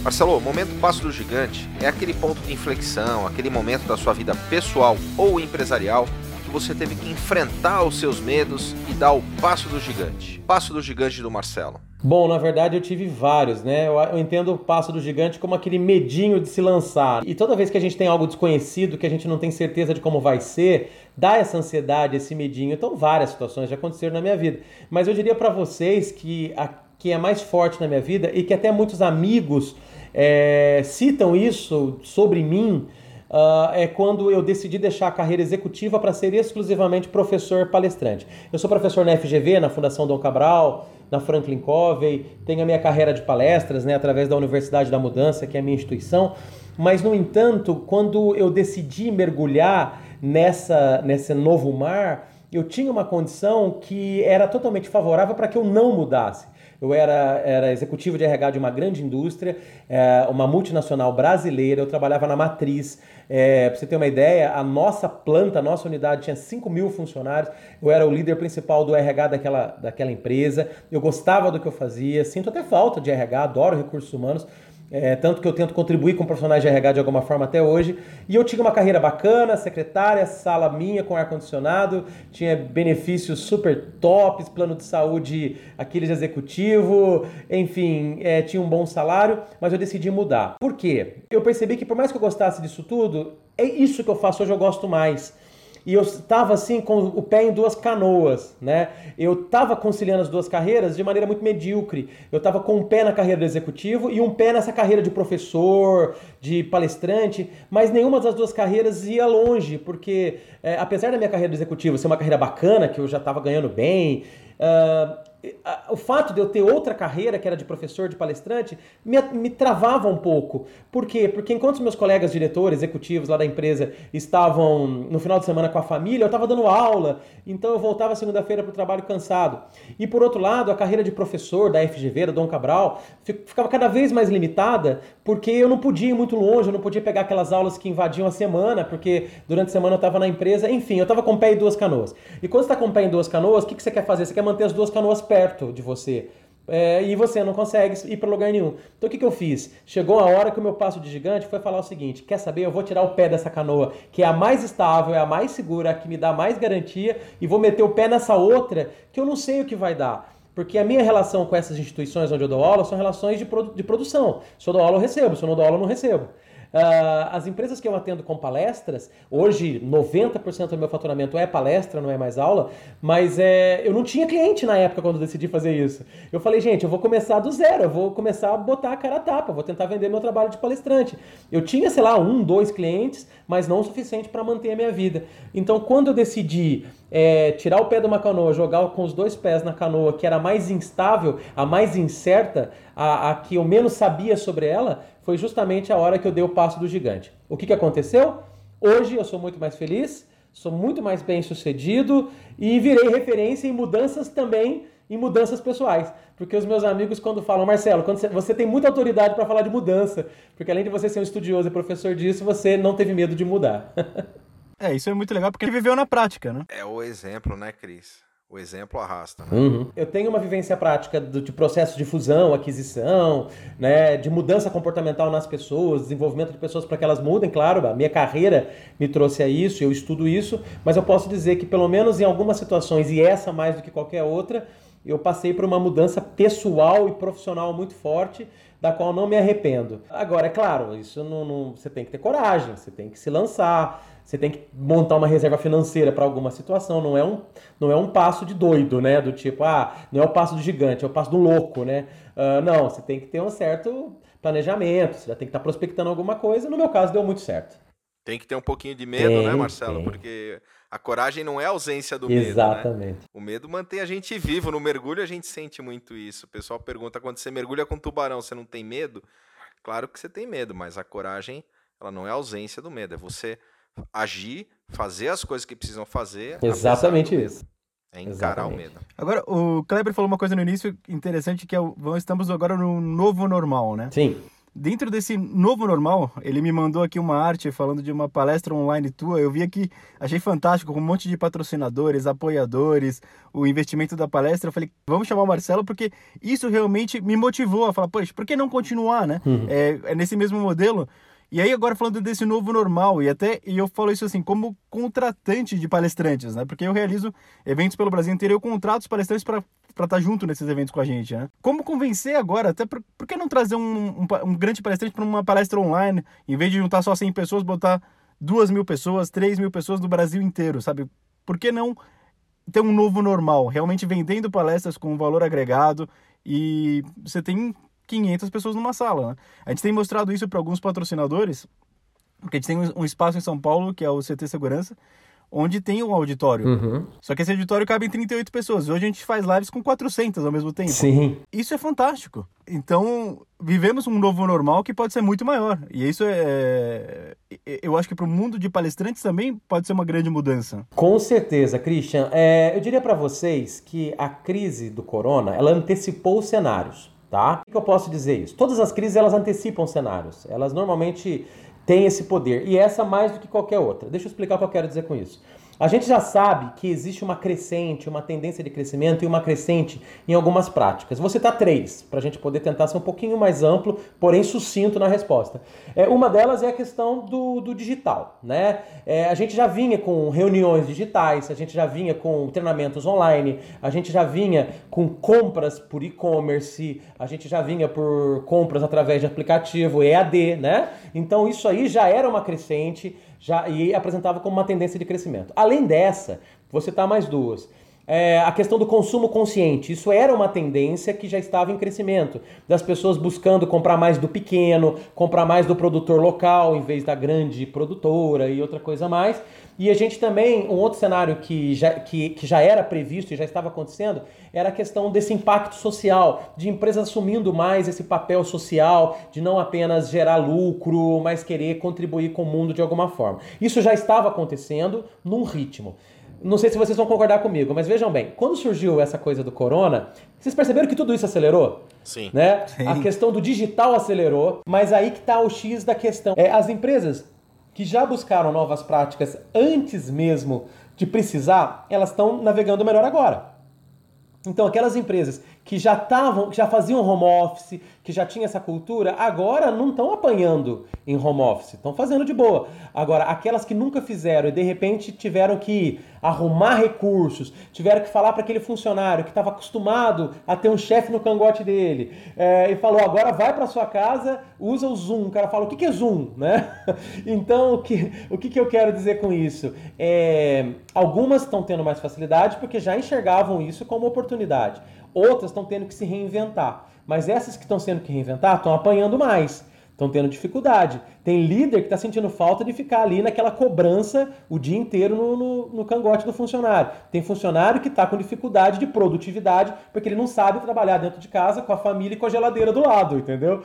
Marcelo, o momento passo do gigante é aquele ponto de inflexão, aquele momento da sua vida pessoal ou empresarial que você teve que enfrentar os seus medos e dar o passo do gigante. Passo do gigante do Marcelo. Bom, na verdade eu tive vários, né? Eu, entendo o passo do gigante como aquele medinho de se lançar. E toda vez que a gente tem algo desconhecido, que a gente não tem certeza de como vai ser, dá essa ansiedade, esse medinho. Então, várias situações já aconteceram na minha vida. Mas eu diria para vocês que a que é mais forte na minha vida e que até muitos amigos é, citam isso sobre mim uh, é quando eu decidi deixar a carreira executiva para ser exclusivamente professor palestrante. Eu sou professor na FGV, na Fundação Dom Cabral, na Franklin Covey, tenho a minha carreira de palestras né, através da Universidade da Mudança, que é a minha instituição. Mas, no entanto, quando eu decidi mergulhar nessa, nesse novo mar, eu tinha uma condição que era totalmente favorável para que eu não mudasse. Eu era, era executivo de RH de uma grande indústria, é, uma multinacional brasileira, eu trabalhava na matriz. É, para você ter uma ideia, a nossa planta, a nossa unidade tinha 5 mil funcionários, eu era o líder principal do RH daquela, daquela empresa, eu gostava do que eu fazia, sinto até falta de RH, adoro recursos humanos, é, tanto que eu tento contribuir com profissionais de RH de alguma forma até hoje. E eu tinha uma carreira bacana, secretária, sala minha com ar-condicionado, tinha benefícios super tops, plano de saúde, aqueles executivo, enfim, é, tinha um bom salário, mas eu decidi mudar. Por quê? Eu percebi que por mais que eu gostasse disso tudo, é isso que eu faço hoje, eu gosto mais e eu estava assim com o pé em duas canoas, né? Eu estava conciliando as duas carreiras de maneira muito medíocre. Eu estava com um pé na carreira do executivo e um pé nessa carreira de professor, de palestrante, mas nenhuma das duas carreiras ia longe, porque é, apesar da minha carreira do executivo ser uma carreira bacana, que eu já estava ganhando bem, uh, o fato de eu ter outra carreira, que era de professor, de palestrante, me, me travava um pouco. Por quê? Porque enquanto os meus colegas diretores, executivos lá da empresa estavam no final de semana com a família, eu estava dando aula, então eu voltava segunda-feira para o trabalho cansado. E por outro lado, a carreira de professor da FGV, da Dom Cabral, ficava cada vez mais limitada, porque eu não podia ir muito longe, eu não podia pegar aquelas aulas que invadiam a semana, porque durante a semana eu estava na empresa, enfim, eu estava com pé em duas canoas. E quando você está com pé em duas canoas, o que, que você quer fazer? Você quer manter as duas canoas perto perto de você. É, e você não consegue ir para lugar nenhum. Então o que, que eu fiz? Chegou a hora que o meu passo de gigante foi falar o seguinte: quer saber? Eu vou tirar o pé dessa canoa, que é a mais estável, é a mais segura, a que me dá mais garantia, e vou meter o pé nessa outra que eu não sei o que vai dar. Porque a minha relação com essas instituições onde eu dou aula são relações de, produ de produção. Se eu dou aula, eu recebo. Se eu não dou aula, eu não recebo. Uh, as empresas que eu atendo com palestras, hoje 90% do meu faturamento é palestra, não é mais aula, mas é, eu não tinha cliente na época quando decidi fazer isso. Eu falei, gente, eu vou começar do zero, eu vou começar a botar a cara a tapa, vou tentar vender meu trabalho de palestrante. Eu tinha, sei lá, um, dois clientes, mas não o suficiente para manter a minha vida. Então, quando eu decidi é, tirar o pé de uma canoa, jogar com os dois pés na canoa, que era a mais instável, a mais incerta, a, a que eu menos sabia sobre ela, foi justamente a hora que eu dei o passo do gigante. O que, que aconteceu? Hoje eu sou muito mais feliz, sou muito mais bem sucedido e virei referência em mudanças também, em mudanças pessoais. Porque os meus amigos, quando falam, Marcelo, quando você, você tem muita autoridade para falar de mudança, porque além de você ser um estudioso e professor disso, você não teve medo de mudar. *laughs* é, isso é muito legal porque viveu na prática, né? É o exemplo, né, Cris? O exemplo arrasta. Né? Uhum. Eu tenho uma vivência prática do, de processo de fusão, aquisição, né, de mudança comportamental nas pessoas, desenvolvimento de pessoas para que elas mudem. Claro, a minha carreira me trouxe a isso, eu estudo isso, mas eu posso dizer que, pelo menos em algumas situações, e essa mais do que qualquer outra, eu passei por uma mudança pessoal e profissional muito forte, da qual não me arrependo. Agora, é claro, isso não, não você tem que ter coragem, você tem que se lançar você tem que montar uma reserva financeira para alguma situação, não é, um, não é um passo de doido, né? Do tipo, ah, não é o passo do gigante, é o passo do louco, né? Uh, não, você tem que ter um certo planejamento, você já tem que estar tá prospectando alguma coisa. No meu caso, deu muito certo. Tem que ter um pouquinho de medo, né, tem, né, Marcelo? Tem. Porque a coragem não é a ausência do medo. Né? Exatamente. Né? O medo mantém a gente vivo. No mergulho a gente sente muito isso. O pessoal pergunta: quando você mergulha com tubarão, você não tem medo? Claro que você tem medo, mas a coragem, ela não é ausência do medo, é você agir, fazer as coisas que precisam fazer. Exatamente isso. É encarar Exatamente. o medo. Agora, o Kleber falou uma coisa no início interessante, que é o, estamos agora no novo normal, né? Sim. Dentro desse novo normal, ele me mandou aqui uma arte falando de uma palestra online tua. Eu vi aqui, achei fantástico, com um monte de patrocinadores, apoiadores, o investimento da palestra. Eu falei, vamos chamar o Marcelo, porque isso realmente me motivou a falar, poxa, por que não continuar, né? Uhum. É, é nesse mesmo modelo. E aí agora falando desse novo normal, e até e eu falo isso assim, como contratante de palestrantes, né? Porque eu realizo eventos pelo Brasil inteiro, eu contrato os palestrantes para estar tá junto nesses eventos com a gente, né? Como convencer agora, até por, por que não trazer um, um, um grande palestrante para uma palestra online, em vez de juntar só 100 pessoas, botar duas mil pessoas, três mil pessoas do Brasil inteiro, sabe? Por que não ter um novo normal, realmente vendendo palestras com valor agregado e você tem 500 pessoas numa sala. Né? A gente tem mostrado isso para alguns patrocinadores, porque a gente tem um espaço em São Paulo, que é o CT Segurança, onde tem um auditório. Uhum. Só que esse auditório cabe em 38 pessoas. Hoje a gente faz lives com 400 ao mesmo tempo. Sim. Isso é fantástico. Então, vivemos um novo normal que pode ser muito maior. E isso é. é eu acho que para o mundo de palestrantes também pode ser uma grande mudança. Com certeza, Christian. É, eu diria para vocês que a crise do corona ela antecipou os cenários. Tá? O que eu posso dizer isso? Todas as crises elas antecipam cenários. Elas normalmente têm esse poder. E essa mais do que qualquer outra. Deixa eu explicar o que eu quero dizer com isso. A gente já sabe que existe uma crescente, uma tendência de crescimento e uma crescente em algumas práticas. Vou citar três, para a gente poder tentar ser um pouquinho mais amplo, porém sucinto na resposta. É, uma delas é a questão do, do digital. Né? É, a gente já vinha com reuniões digitais, a gente já vinha com treinamentos online, a gente já vinha com compras por e-commerce, a gente já vinha por compras através de aplicativo EAD, né? Então isso aí já era uma crescente já e apresentava como uma tendência de crescimento. Além dessa, vou citar mais duas. É, a questão do consumo consciente. Isso era uma tendência que já estava em crescimento, das pessoas buscando comprar mais do pequeno, comprar mais do produtor local em vez da grande produtora e outra coisa mais. E a gente também, um outro cenário que já, que, que já era previsto e já estava acontecendo, era a questão desse impacto social, de empresas assumindo mais esse papel social, de não apenas gerar lucro, mas querer contribuir com o mundo de alguma forma. Isso já estava acontecendo num ritmo. Não sei se vocês vão concordar comigo, mas vejam bem, quando surgiu essa coisa do corona, vocês perceberam que tudo isso acelerou? Sim. Né? Sim. A questão do digital acelerou, mas aí que está o X da questão. É, as empresas que já buscaram novas práticas antes mesmo de precisar, elas estão navegando melhor agora. Então, aquelas empresas que já estavam, que já faziam home office, que já tinha essa cultura, agora não estão apanhando em home office, estão fazendo de boa. Agora, aquelas que nunca fizeram e de repente tiveram que arrumar recursos, tiveram que falar para aquele funcionário que estava acostumado a ter um chefe no cangote dele é, e falou: agora vai para sua casa, usa o Zoom. O cara fala: o que, que é Zoom, *laughs* né? então, o que, o que, que eu quero dizer com isso? É, algumas estão tendo mais facilidade porque já enxergavam isso como oportunidade. Outras estão tendo que se reinventar. Mas essas que estão sendo que reinventar estão apanhando mais estão tendo dificuldade. Tem líder que está sentindo falta de ficar ali naquela cobrança o dia inteiro no, no, no cangote do funcionário. Tem funcionário que está com dificuldade de produtividade porque ele não sabe trabalhar dentro de casa com a família e com a geladeira do lado, entendeu?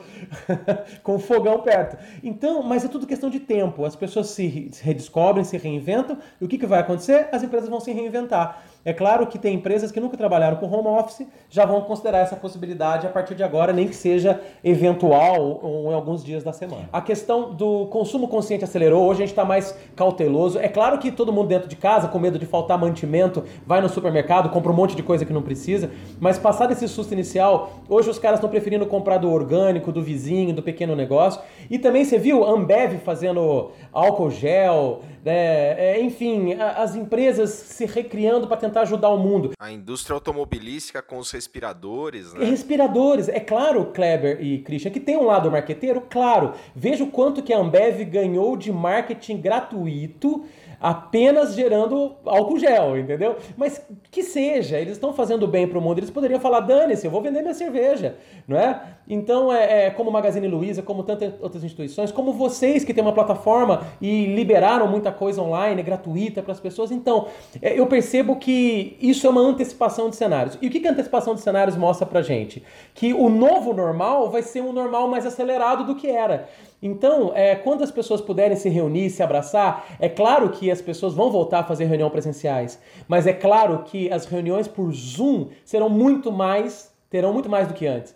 *laughs* com o fogão perto. Então, mas é tudo questão de tempo. As pessoas se redescobrem, se reinventam e o que, que vai acontecer? As empresas vão se reinventar. É claro que tem empresas que nunca trabalharam com home office, já vão considerar essa possibilidade a partir de agora, nem que seja eventual ou em alguns dias da semana. A questão do consumo consciente acelerou, hoje a gente está mais cauteloso. É claro que todo mundo dentro de casa, com medo de faltar mantimento, vai no supermercado, compra um monte de coisa que não precisa, mas passado esse susto inicial, hoje os caras estão preferindo comprar do orgânico, do vizinho, do pequeno negócio. E também você viu Ambev fazendo álcool gel, né? É, enfim, as empresas se recriando para tentar ajudar o mundo. A indústria automobilística com os respiradores, né? Respiradores. É claro, Kleber e Christian, que tem um lado marqueteiro, claro. Veja o quanto que a Ambev ganhou de marketing gratuito apenas gerando álcool gel, entendeu? Mas que seja, eles estão fazendo bem para o mundo, eles poderiam falar, dane-se, eu vou vender minha cerveja, não é? Então, é, é como Magazine Luiza, como tantas outras instituições, como vocês que têm uma plataforma e liberaram muita muita coisa online, gratuita para as pessoas. Então, é, eu percebo que isso é uma antecipação de cenários. E o que, que a antecipação de cenários mostra para gente? Que o novo normal vai ser um normal mais acelerado do que era. Então, é, quando as pessoas puderem se reunir, se abraçar, é claro que as pessoas vão voltar a fazer reunião presenciais, mas é claro que as reuniões por Zoom serão muito mais, terão muito mais do que antes.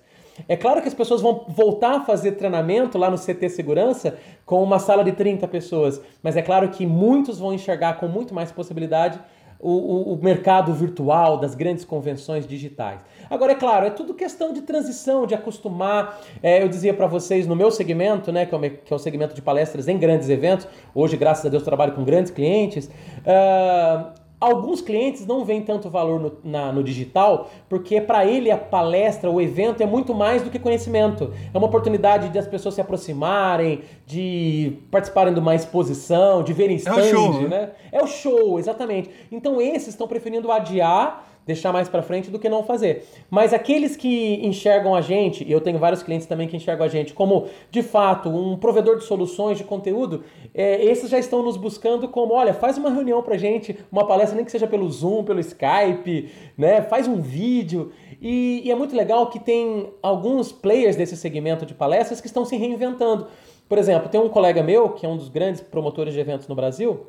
É claro que as pessoas vão voltar a fazer treinamento lá no CT Segurança com uma sala de 30 pessoas, mas é claro que muitos vão enxergar com muito mais possibilidade o, o, mercado virtual das grandes convenções digitais. Agora, é claro, é tudo questão de transição, de acostumar. É, eu dizia para vocês no meu segmento, né, que é, o, que é, o, segmento de palestras em grandes eventos, hoje, graças a Deus, trabalho com grandes clientes. Uh, Alguns clientes não veem tanto valor no, na, no digital, porque para ele a palestra, o evento é muito mais do que conhecimento. É uma oportunidade de as pessoas se aproximarem, de participarem de uma exposição, de verem stand, é o show, né? né? É o show, exatamente. Então esses estão preferindo adiar deixar mais para frente do que não fazer. Mas aqueles que enxergam a gente, e eu tenho vários clientes também que enxergam a gente como, de fato, um provedor de soluções de conteúdo, é, esses já estão nos buscando como, olha, faz uma reunião pra gente, uma palestra, nem que seja pelo Zoom, pelo Skype, né? Faz um vídeo. E, e é muito legal que tem alguns players desse segmento de palestras que estão se reinventando. Por exemplo, tem um colega meu, que é um dos grandes promotores de eventos no Brasil,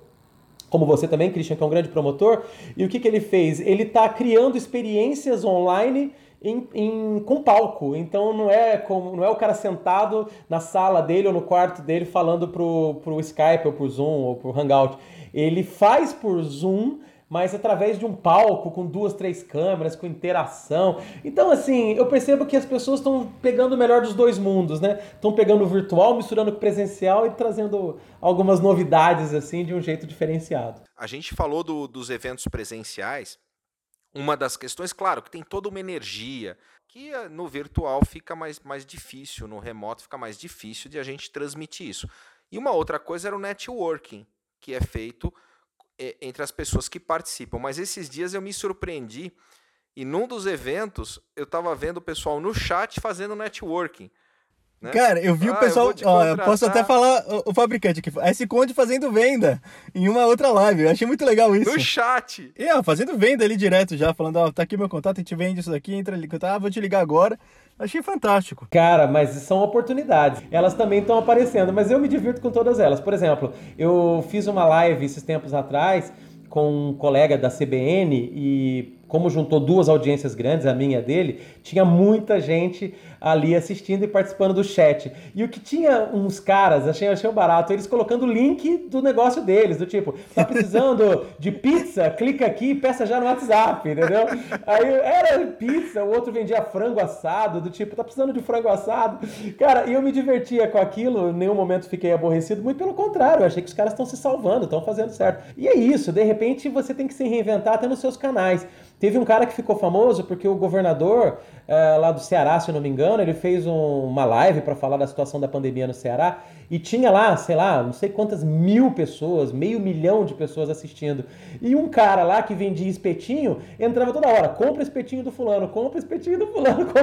como você também, Christian, que é um grande promotor. E o que, que ele fez? Ele está criando experiências online em, em, com palco. Então não é como não é o cara sentado na sala dele ou no quarto dele falando pro, pro Skype ou pro Zoom ou pro Hangout. Ele faz por Zoom mas através de um palco com duas, três câmeras, com interação. Então, assim, eu percebo que as pessoas estão pegando o melhor dos dois mundos, né? Estão pegando o virtual, misturando com o presencial e trazendo algumas novidades, assim, de um jeito diferenciado. A gente falou do, dos eventos presenciais. Uma das questões, claro, que tem toda uma energia, que eh, no virtual fica mais, mais difícil, no remoto fica mais difícil de a gente transmitir isso. E uma outra coisa era o networking, que é feito entre as pessoas que participam. Mas esses dias eu me surpreendi e num dos eventos eu estava vendo o pessoal no chat fazendo networking. Né? Cara, eu vi ah, o pessoal. Eu ó, eu posso até falar o, o, fabricante aqui. S Conde fazendo venda em uma outra live. Eu achei muito legal isso. No chat. E, ó, fazendo venda ali direto já, falando, ó, tá aqui meu contato, a gente vende isso daqui, entra ali. Ah, vou te ligar agora. Achei fantástico. Cara, mas são oportunidades. Elas também estão aparecendo, mas eu me divirto com todas elas. Por exemplo, eu fiz uma live esses tempos atrás com um colega da CBN e como juntou duas audiências grandes, a minha e a dele, tinha muita gente ali assistindo e participando do chat. E o que tinha uns caras, achei, achei barato, eles colocando o link do negócio deles, do tipo, tá *laughs* precisando de pizza? Clica aqui e peça já no WhatsApp, entendeu? Aí era pizza, o outro vendia frango assado, do tipo, tá precisando de frango assado? Cara, e eu me divertia com aquilo, em nenhum momento fiquei aborrecido, muito pelo contrário, eu achei que os caras estão se salvando, estão fazendo certo. E é isso, de repente você tem que se reinventar até nos seus canais. Teve um cara que ficou famoso porque o governador é, lá do Ceará, se eu não me engano, ele fez um, uma live para falar da situação da pandemia no Ceará e tinha lá, sei lá, não sei quantas mil pessoas, meio milhão de pessoas assistindo. E um cara lá que vendia espetinho entrava toda hora: compra espetinho do fulano, compra espetinho do fulano. *laughs*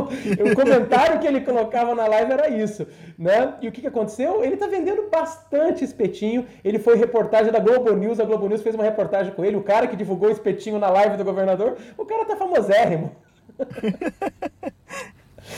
O comentário que ele colocava na live era isso, né? E o que, que aconteceu? Ele tá vendendo bastante espetinho. Ele foi reportagem da Globo News, a Globo News fez uma reportagem com ele, o cara que divulgou espetinho na live do governador. O cara tá famosérrimo. *laughs*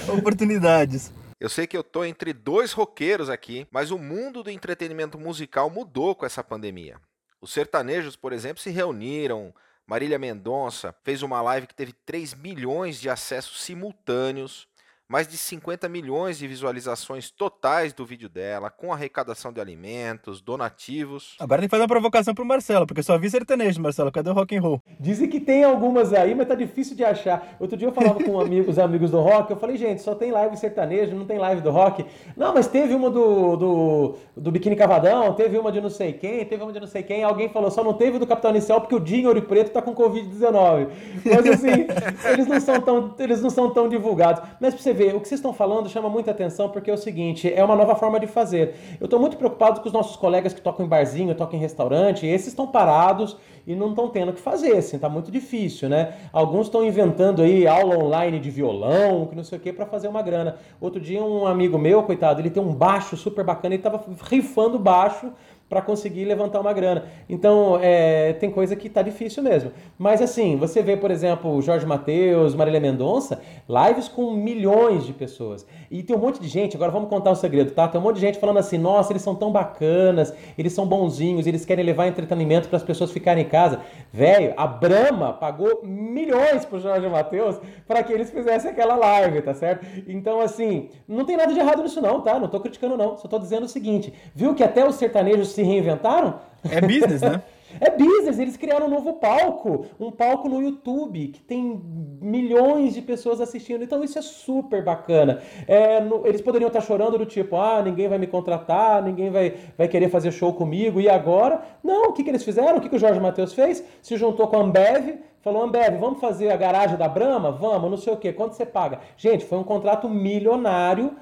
Oportunidades. Eu sei que eu tô entre dois roqueiros aqui, mas o mundo do entretenimento musical mudou com essa pandemia. Os sertanejos, por exemplo, se reuniram. Marília Mendonça fez uma live que teve 3 milhões de acessos simultâneos mais de 50 milhões de visualizações totais do vídeo dela, com arrecadação de alimentos, donativos. Agora tem que fazer uma provocação pro Marcelo, porque só vi sertanejo, Marcelo. Cadê o rock and roll? Dizem que tem algumas aí, mas tá difícil de achar. Outro dia eu falava com *laughs* os amigos do rock, eu falei, gente, só tem live sertanejo, não tem live do rock. Não, mas teve uma do, do, do Biquíni Cavadão, teve uma de não sei quem, teve uma de não sei quem. Alguém falou, só não teve do Capitão Inicial porque o Dinho Ouro Preto tá com Covid-19. Mas assim, *laughs* eles não são tão, eles não são tão divulgados. Mas pra você ver, o que vocês estão falando chama muita atenção porque é o seguinte, é uma nova forma de fazer. Eu estou muito preocupado com os nossos colegas que tocam em barzinho, tocam em restaurante, esses estão parados e não estão tendo o que fazer, assim, tá muito difícil, né? Alguns estão inventando aí aula online de violão, que não sei o que, para fazer uma grana. Outro dia um amigo meu, coitado, ele tem um baixo super bacana, ele estava rifando baixo para conseguir levantar uma grana. Então, é, tem coisa que tá difícil mesmo. Mas assim, você vê, por exemplo, Jorge Matheus, Marília Mendonça, lives com milhões de pessoas. E tem um monte de gente, agora vamos contar o segredo, tá? Tem um monte de gente falando assim: "Nossa, eles são tão bacanas, eles são bonzinhos, eles querem levar entretenimento para as pessoas ficarem em casa". Velho, a Brahma pagou milhões pro Jorge Matheus para que eles fizessem aquela live, tá certo? Então, assim, não tem nada de errado nisso não, tá? Não tô criticando não, só tô dizendo o seguinte: viu que até os sertanejos se reinventaram? É business, né? *laughs* É business, eles criaram um novo palco, um palco no YouTube que tem milhões de pessoas assistindo, então isso é super bacana. É, no, eles poderiam estar chorando do tipo, ah, ninguém vai me contratar, ninguém vai, vai querer fazer show comigo, e agora? Não, o que, que eles fizeram? O que, que o Jorge Matheus fez? Se juntou com a Ambev, falou, Ambev, vamos fazer a garagem da Brahma? Vamos, não sei o quê, quanto você paga? Gente, foi um contrato milionário,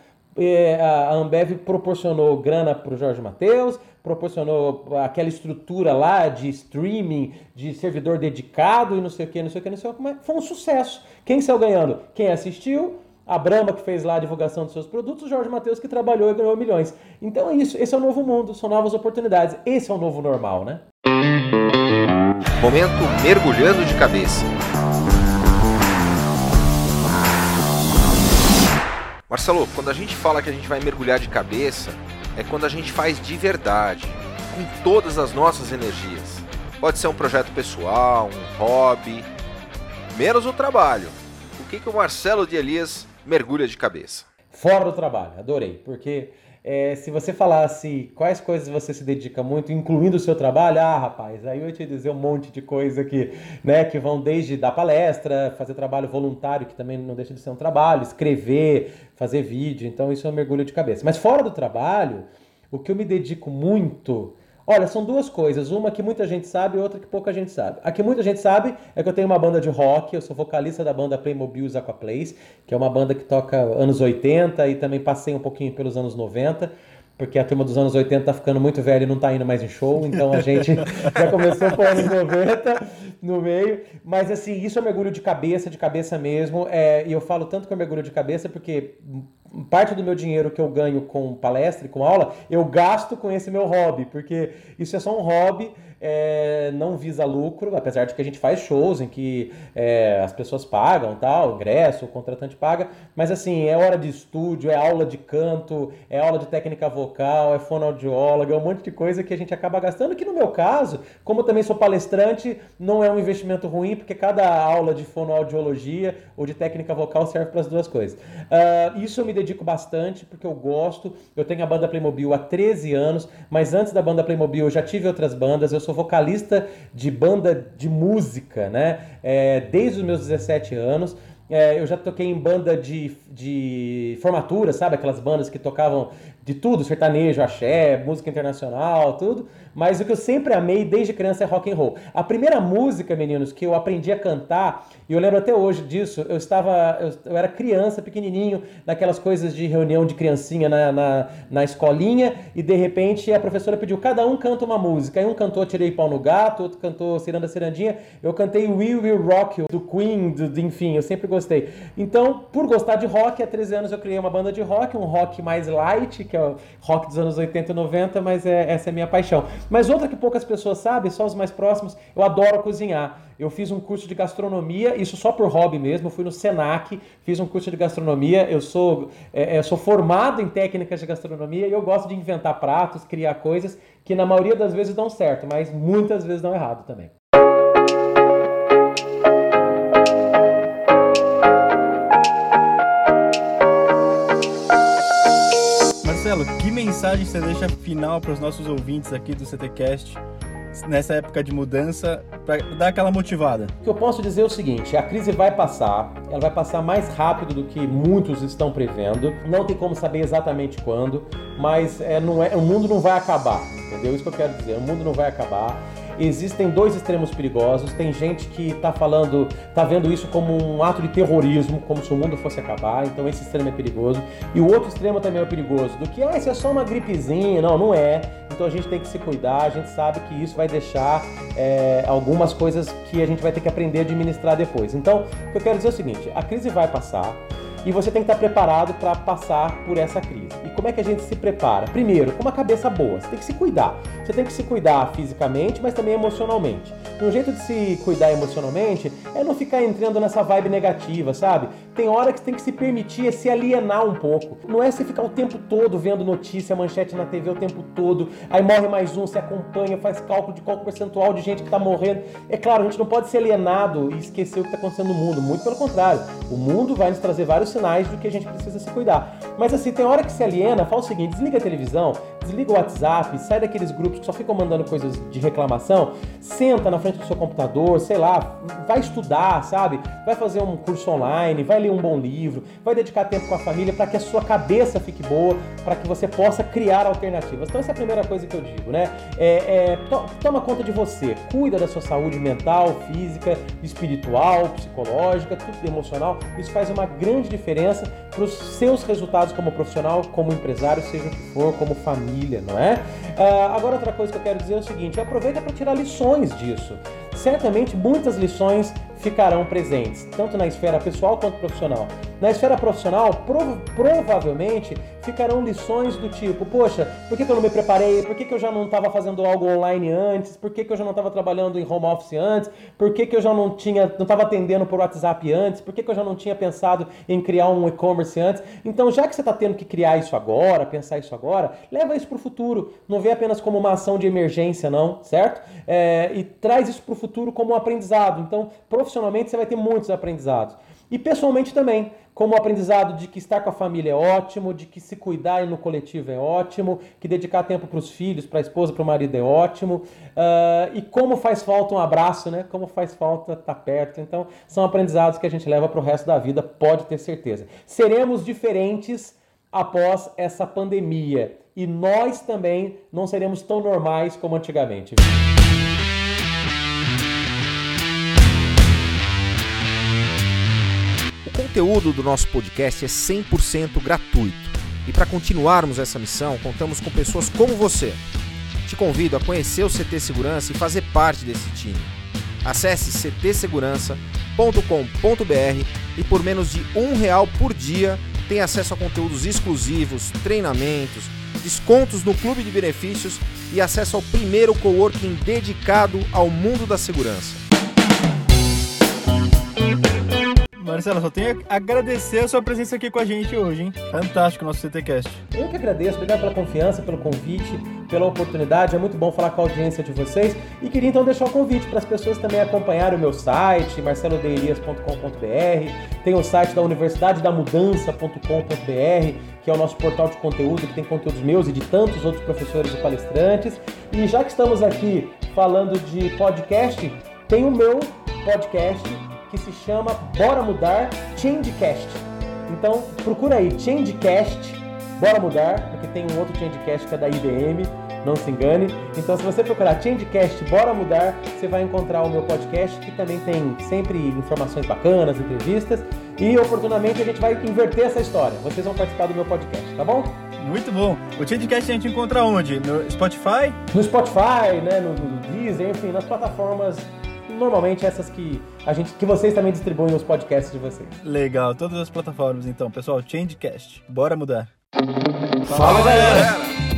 a Ambev proporcionou grana para o Jorge Matheus, proporcionou aquela estrutura lá de streaming, de servidor dedicado e não sei o que, não sei o que, não sei o que, mas foi um sucesso. Quem saiu ganhando? Quem assistiu, a Brahma que fez lá a divulgação dos seus produtos, o Jorge Matheus que trabalhou e ganhou milhões. Então é isso, esse é o novo mundo, são novas oportunidades, esse é o novo normal, né? Momento mergulhando de cabeça. Marcelo, quando a gente fala que a gente vai mergulhar de cabeça, é quando a gente faz de verdade, com todas as nossas energias. Pode ser um projeto pessoal, um hobby, menos o trabalho. O que, que o Marcelo de Elias mergulha de cabeça? Fora do trabalho, adorei, porque é, se você falasse quais coisas você se dedica muito, incluindo o seu trabalho, ah, rapaz, aí eu ia te dizer um monte de coisa que, né, que vão desde dar palestra, fazer trabalho voluntário, que também não deixa de ser um trabalho, escrever, fazer vídeo, então isso é um mergulho de cabeça. Mas fora do trabalho, o que eu me dedico muito Olha, são duas coisas. Uma que muita gente sabe e outra que pouca gente sabe. A que muita gente sabe é que eu tenho uma banda de rock, eu sou vocalista da banda Playmobil Aquaplays, que é uma banda que toca anos 80 e também passei um pouquinho pelos anos 90 porque a turma dos anos 80 tá ficando muito velha e não tá indo mais em show, então a gente *laughs* já começou com anos 90 no meio. Mas assim, isso é mergulho de cabeça, de cabeça mesmo. É, e eu falo tanto que é mergulho de cabeça porque parte do meu dinheiro que eu ganho com palestra e com aula, eu gasto com esse meu hobby, porque isso é só um hobby é, não visa lucro, apesar de que a gente faz shows em que é, as pessoas pagam, tal, ingresso, o contratante paga, mas assim, é hora de estúdio, é aula de canto, é aula de técnica vocal, é fonoaudióloga, é um monte de coisa que a gente acaba gastando, que no meu caso, como eu também sou palestrante, não é um investimento ruim, porque cada aula de fonoaudiologia ou de técnica vocal serve para as duas coisas. Uh, isso eu me dedico bastante, porque eu gosto, eu tenho a banda Playmobil há 13 anos, mas antes da banda Playmobil eu já tive outras bandas, eu sou sou vocalista de banda de música, né? É, desde os meus 17 anos. É, eu já toquei em banda de, de formatura, sabe? Aquelas bandas que tocavam de tudo, sertanejo, axé, música internacional, tudo. Mas o que eu sempre amei desde criança é rock and roll. A primeira música, meninos, que eu aprendi a cantar, e eu lembro até hoje disso, eu estava, eu, eu era criança, pequenininho, naquelas coisas de reunião de criancinha na, na, na, escolinha, e de repente a professora pediu, cada um canta uma música. Aí um cantou Tirei Pau no Gato, outro cantou Ciranda Cirandinha, eu cantei We Will Rock You, do Queen, do, do, enfim, eu sempre gostei. Então, por gostar de rock, há 13 anos eu criei uma banda de rock, um rock mais light, que é o rock dos anos 80 e 90, mas é, essa é a minha paixão. Mas outra que poucas pessoas sabem, só os mais próximos, eu adoro cozinhar. Eu fiz um curso de gastronomia, isso só por hobby mesmo. Eu fui no Senac, fiz um curso de gastronomia. Eu sou, é, é, sou formado em técnicas de gastronomia e eu gosto de inventar pratos, criar coisas que na maioria das vezes dão certo, mas muitas vezes dão errado também. Marcelo, que mensagem você deixa final para os nossos ouvintes aqui do CTcast nessa época de mudança para dar aquela motivada? O que eu posso dizer é o seguinte: a crise vai passar, ela vai passar mais rápido do que muitos estão prevendo. Não tem como saber exatamente quando, mas é, não é, o mundo não vai acabar, entendeu? Isso que eu quero dizer: o mundo não vai acabar existem dois extremos perigosos. Tem gente que está falando, está vendo isso como um ato de terrorismo, como se o mundo fosse acabar. Então esse extremo é perigoso. E o outro extremo também é perigoso, do que ah, isso é só uma gripezinha. Não, não é. Então a gente tem que se cuidar. A gente sabe que isso vai deixar é, algumas coisas que a gente vai ter que aprender a administrar depois. Então o que eu quero dizer é o seguinte: a crise vai passar e você tem que estar preparado para passar por essa crise. E como é que a gente se prepara? Primeiro, com uma cabeça boa. Você tem que se cuidar. Você tem que se cuidar fisicamente, mas também emocionalmente. Um jeito de se cuidar emocionalmente é não ficar entrando nessa vibe negativa, sabe? Tem hora que você tem que se permitir se alienar um pouco. Não é você ficar o tempo todo vendo notícia, manchete na TV o tempo todo, aí morre mais um, você acompanha, faz cálculo de qual percentual de gente que tá morrendo. É claro, a gente não pode ser alienado e esquecer o que está acontecendo no mundo. Muito pelo contrário. O mundo vai nos trazer vários sinais do que a gente precisa se cuidar. Mas assim, tem hora que se aliena, fala o seguinte: desliga a televisão, desliga o WhatsApp, sai daqueles grupos que só ficam mandando coisas de reclamação, senta na frente do seu computador, sei lá, vai estudar, sabe? Vai fazer um curso online, vai ler um bom livro, vai dedicar tempo com a família para que a sua cabeça fique boa, para que você possa criar alternativas. Então, essa é a primeira coisa que eu digo, né? É, é, to toma conta de você, cuida da sua saúde mental, física, espiritual, psicológica, tudo emocional. Isso faz uma grande diferença para os seus resultados como profissional, como empresário, seja o que for, como família, não é? Uh, agora, outra coisa que eu quero dizer é o seguinte: aproveita para tirar lições disso. Certamente muitas lições ficarão presentes, tanto na esfera pessoal quanto profissional. Na esfera profissional, prov provavelmente ficarão lições do tipo: poxa, por que, que eu não me preparei? Por que, que eu já não estava fazendo algo online antes? Por que, que eu já não estava trabalhando em home office antes? Por que, que eu já não tinha, não estava atendendo por WhatsApp antes? Por que, que eu já não tinha pensado em criar um e-commerce antes? Então, já que você está tendo que criar isso agora, pensar isso agora, leva isso para o futuro. Não vê apenas como uma ação de emergência, não, certo? É, e traz isso para o futuro como um aprendizado. Então, profissionalmente, você vai ter muitos aprendizados. E pessoalmente também, como o aprendizado de que estar com a família é ótimo, de que se cuidar no coletivo é ótimo, que dedicar tempo para os filhos, para a esposa, para o marido é ótimo, uh, e como faz falta um abraço, né? Como faz falta estar tá perto. Então, são aprendizados que a gente leva para o resto da vida, pode ter certeza. Seremos diferentes após essa pandemia e nós também não seremos tão normais como antigamente. Conteúdo do nosso podcast é 100% gratuito. E para continuarmos essa missão, contamos com pessoas como você. Te convido a conhecer o CT Segurança e fazer parte desse time. Acesse ctsegurança.com.br e por menos de um real por dia tem acesso a conteúdos exclusivos, treinamentos, descontos no clube de benefícios e acesso ao primeiro coworking dedicado ao mundo da segurança. Marcelo, só tenho a agradecer a sua presença aqui com a gente hoje, hein? Fantástico o nosso CTcast. Eu que agradeço, obrigado pela confiança, pelo convite, pela oportunidade. É muito bom falar com a audiência de vocês. E queria então deixar o convite para as pessoas também acompanharem o meu site, marcelodeirias.com.br. Tem o site da Universidade da Mudança.com.br, que é o nosso portal de conteúdo, que tem conteúdos meus e de tantos outros professores e palestrantes. E já que estamos aqui falando de podcast, tem o meu podcast que se chama Bora Mudar Changecast. Então procura aí Changecast, Bora Mudar, porque tem um outro Changecast que é da IBM, não se engane. Então se você procurar Changecast, Bora Mudar, você vai encontrar o meu podcast que também tem sempre informações bacanas, entrevistas e oportunamente a gente vai inverter essa história. Vocês vão participar do meu podcast, tá bom? Muito bom. O Changecast a gente encontra onde? No Spotify? No Spotify, né? No, no Deezer, enfim, nas plataformas normalmente essas que a gente que vocês também distribuem nos podcasts de vocês. Legal, todas as plataformas então, pessoal, Changecast. Bora mudar. Fala, galera.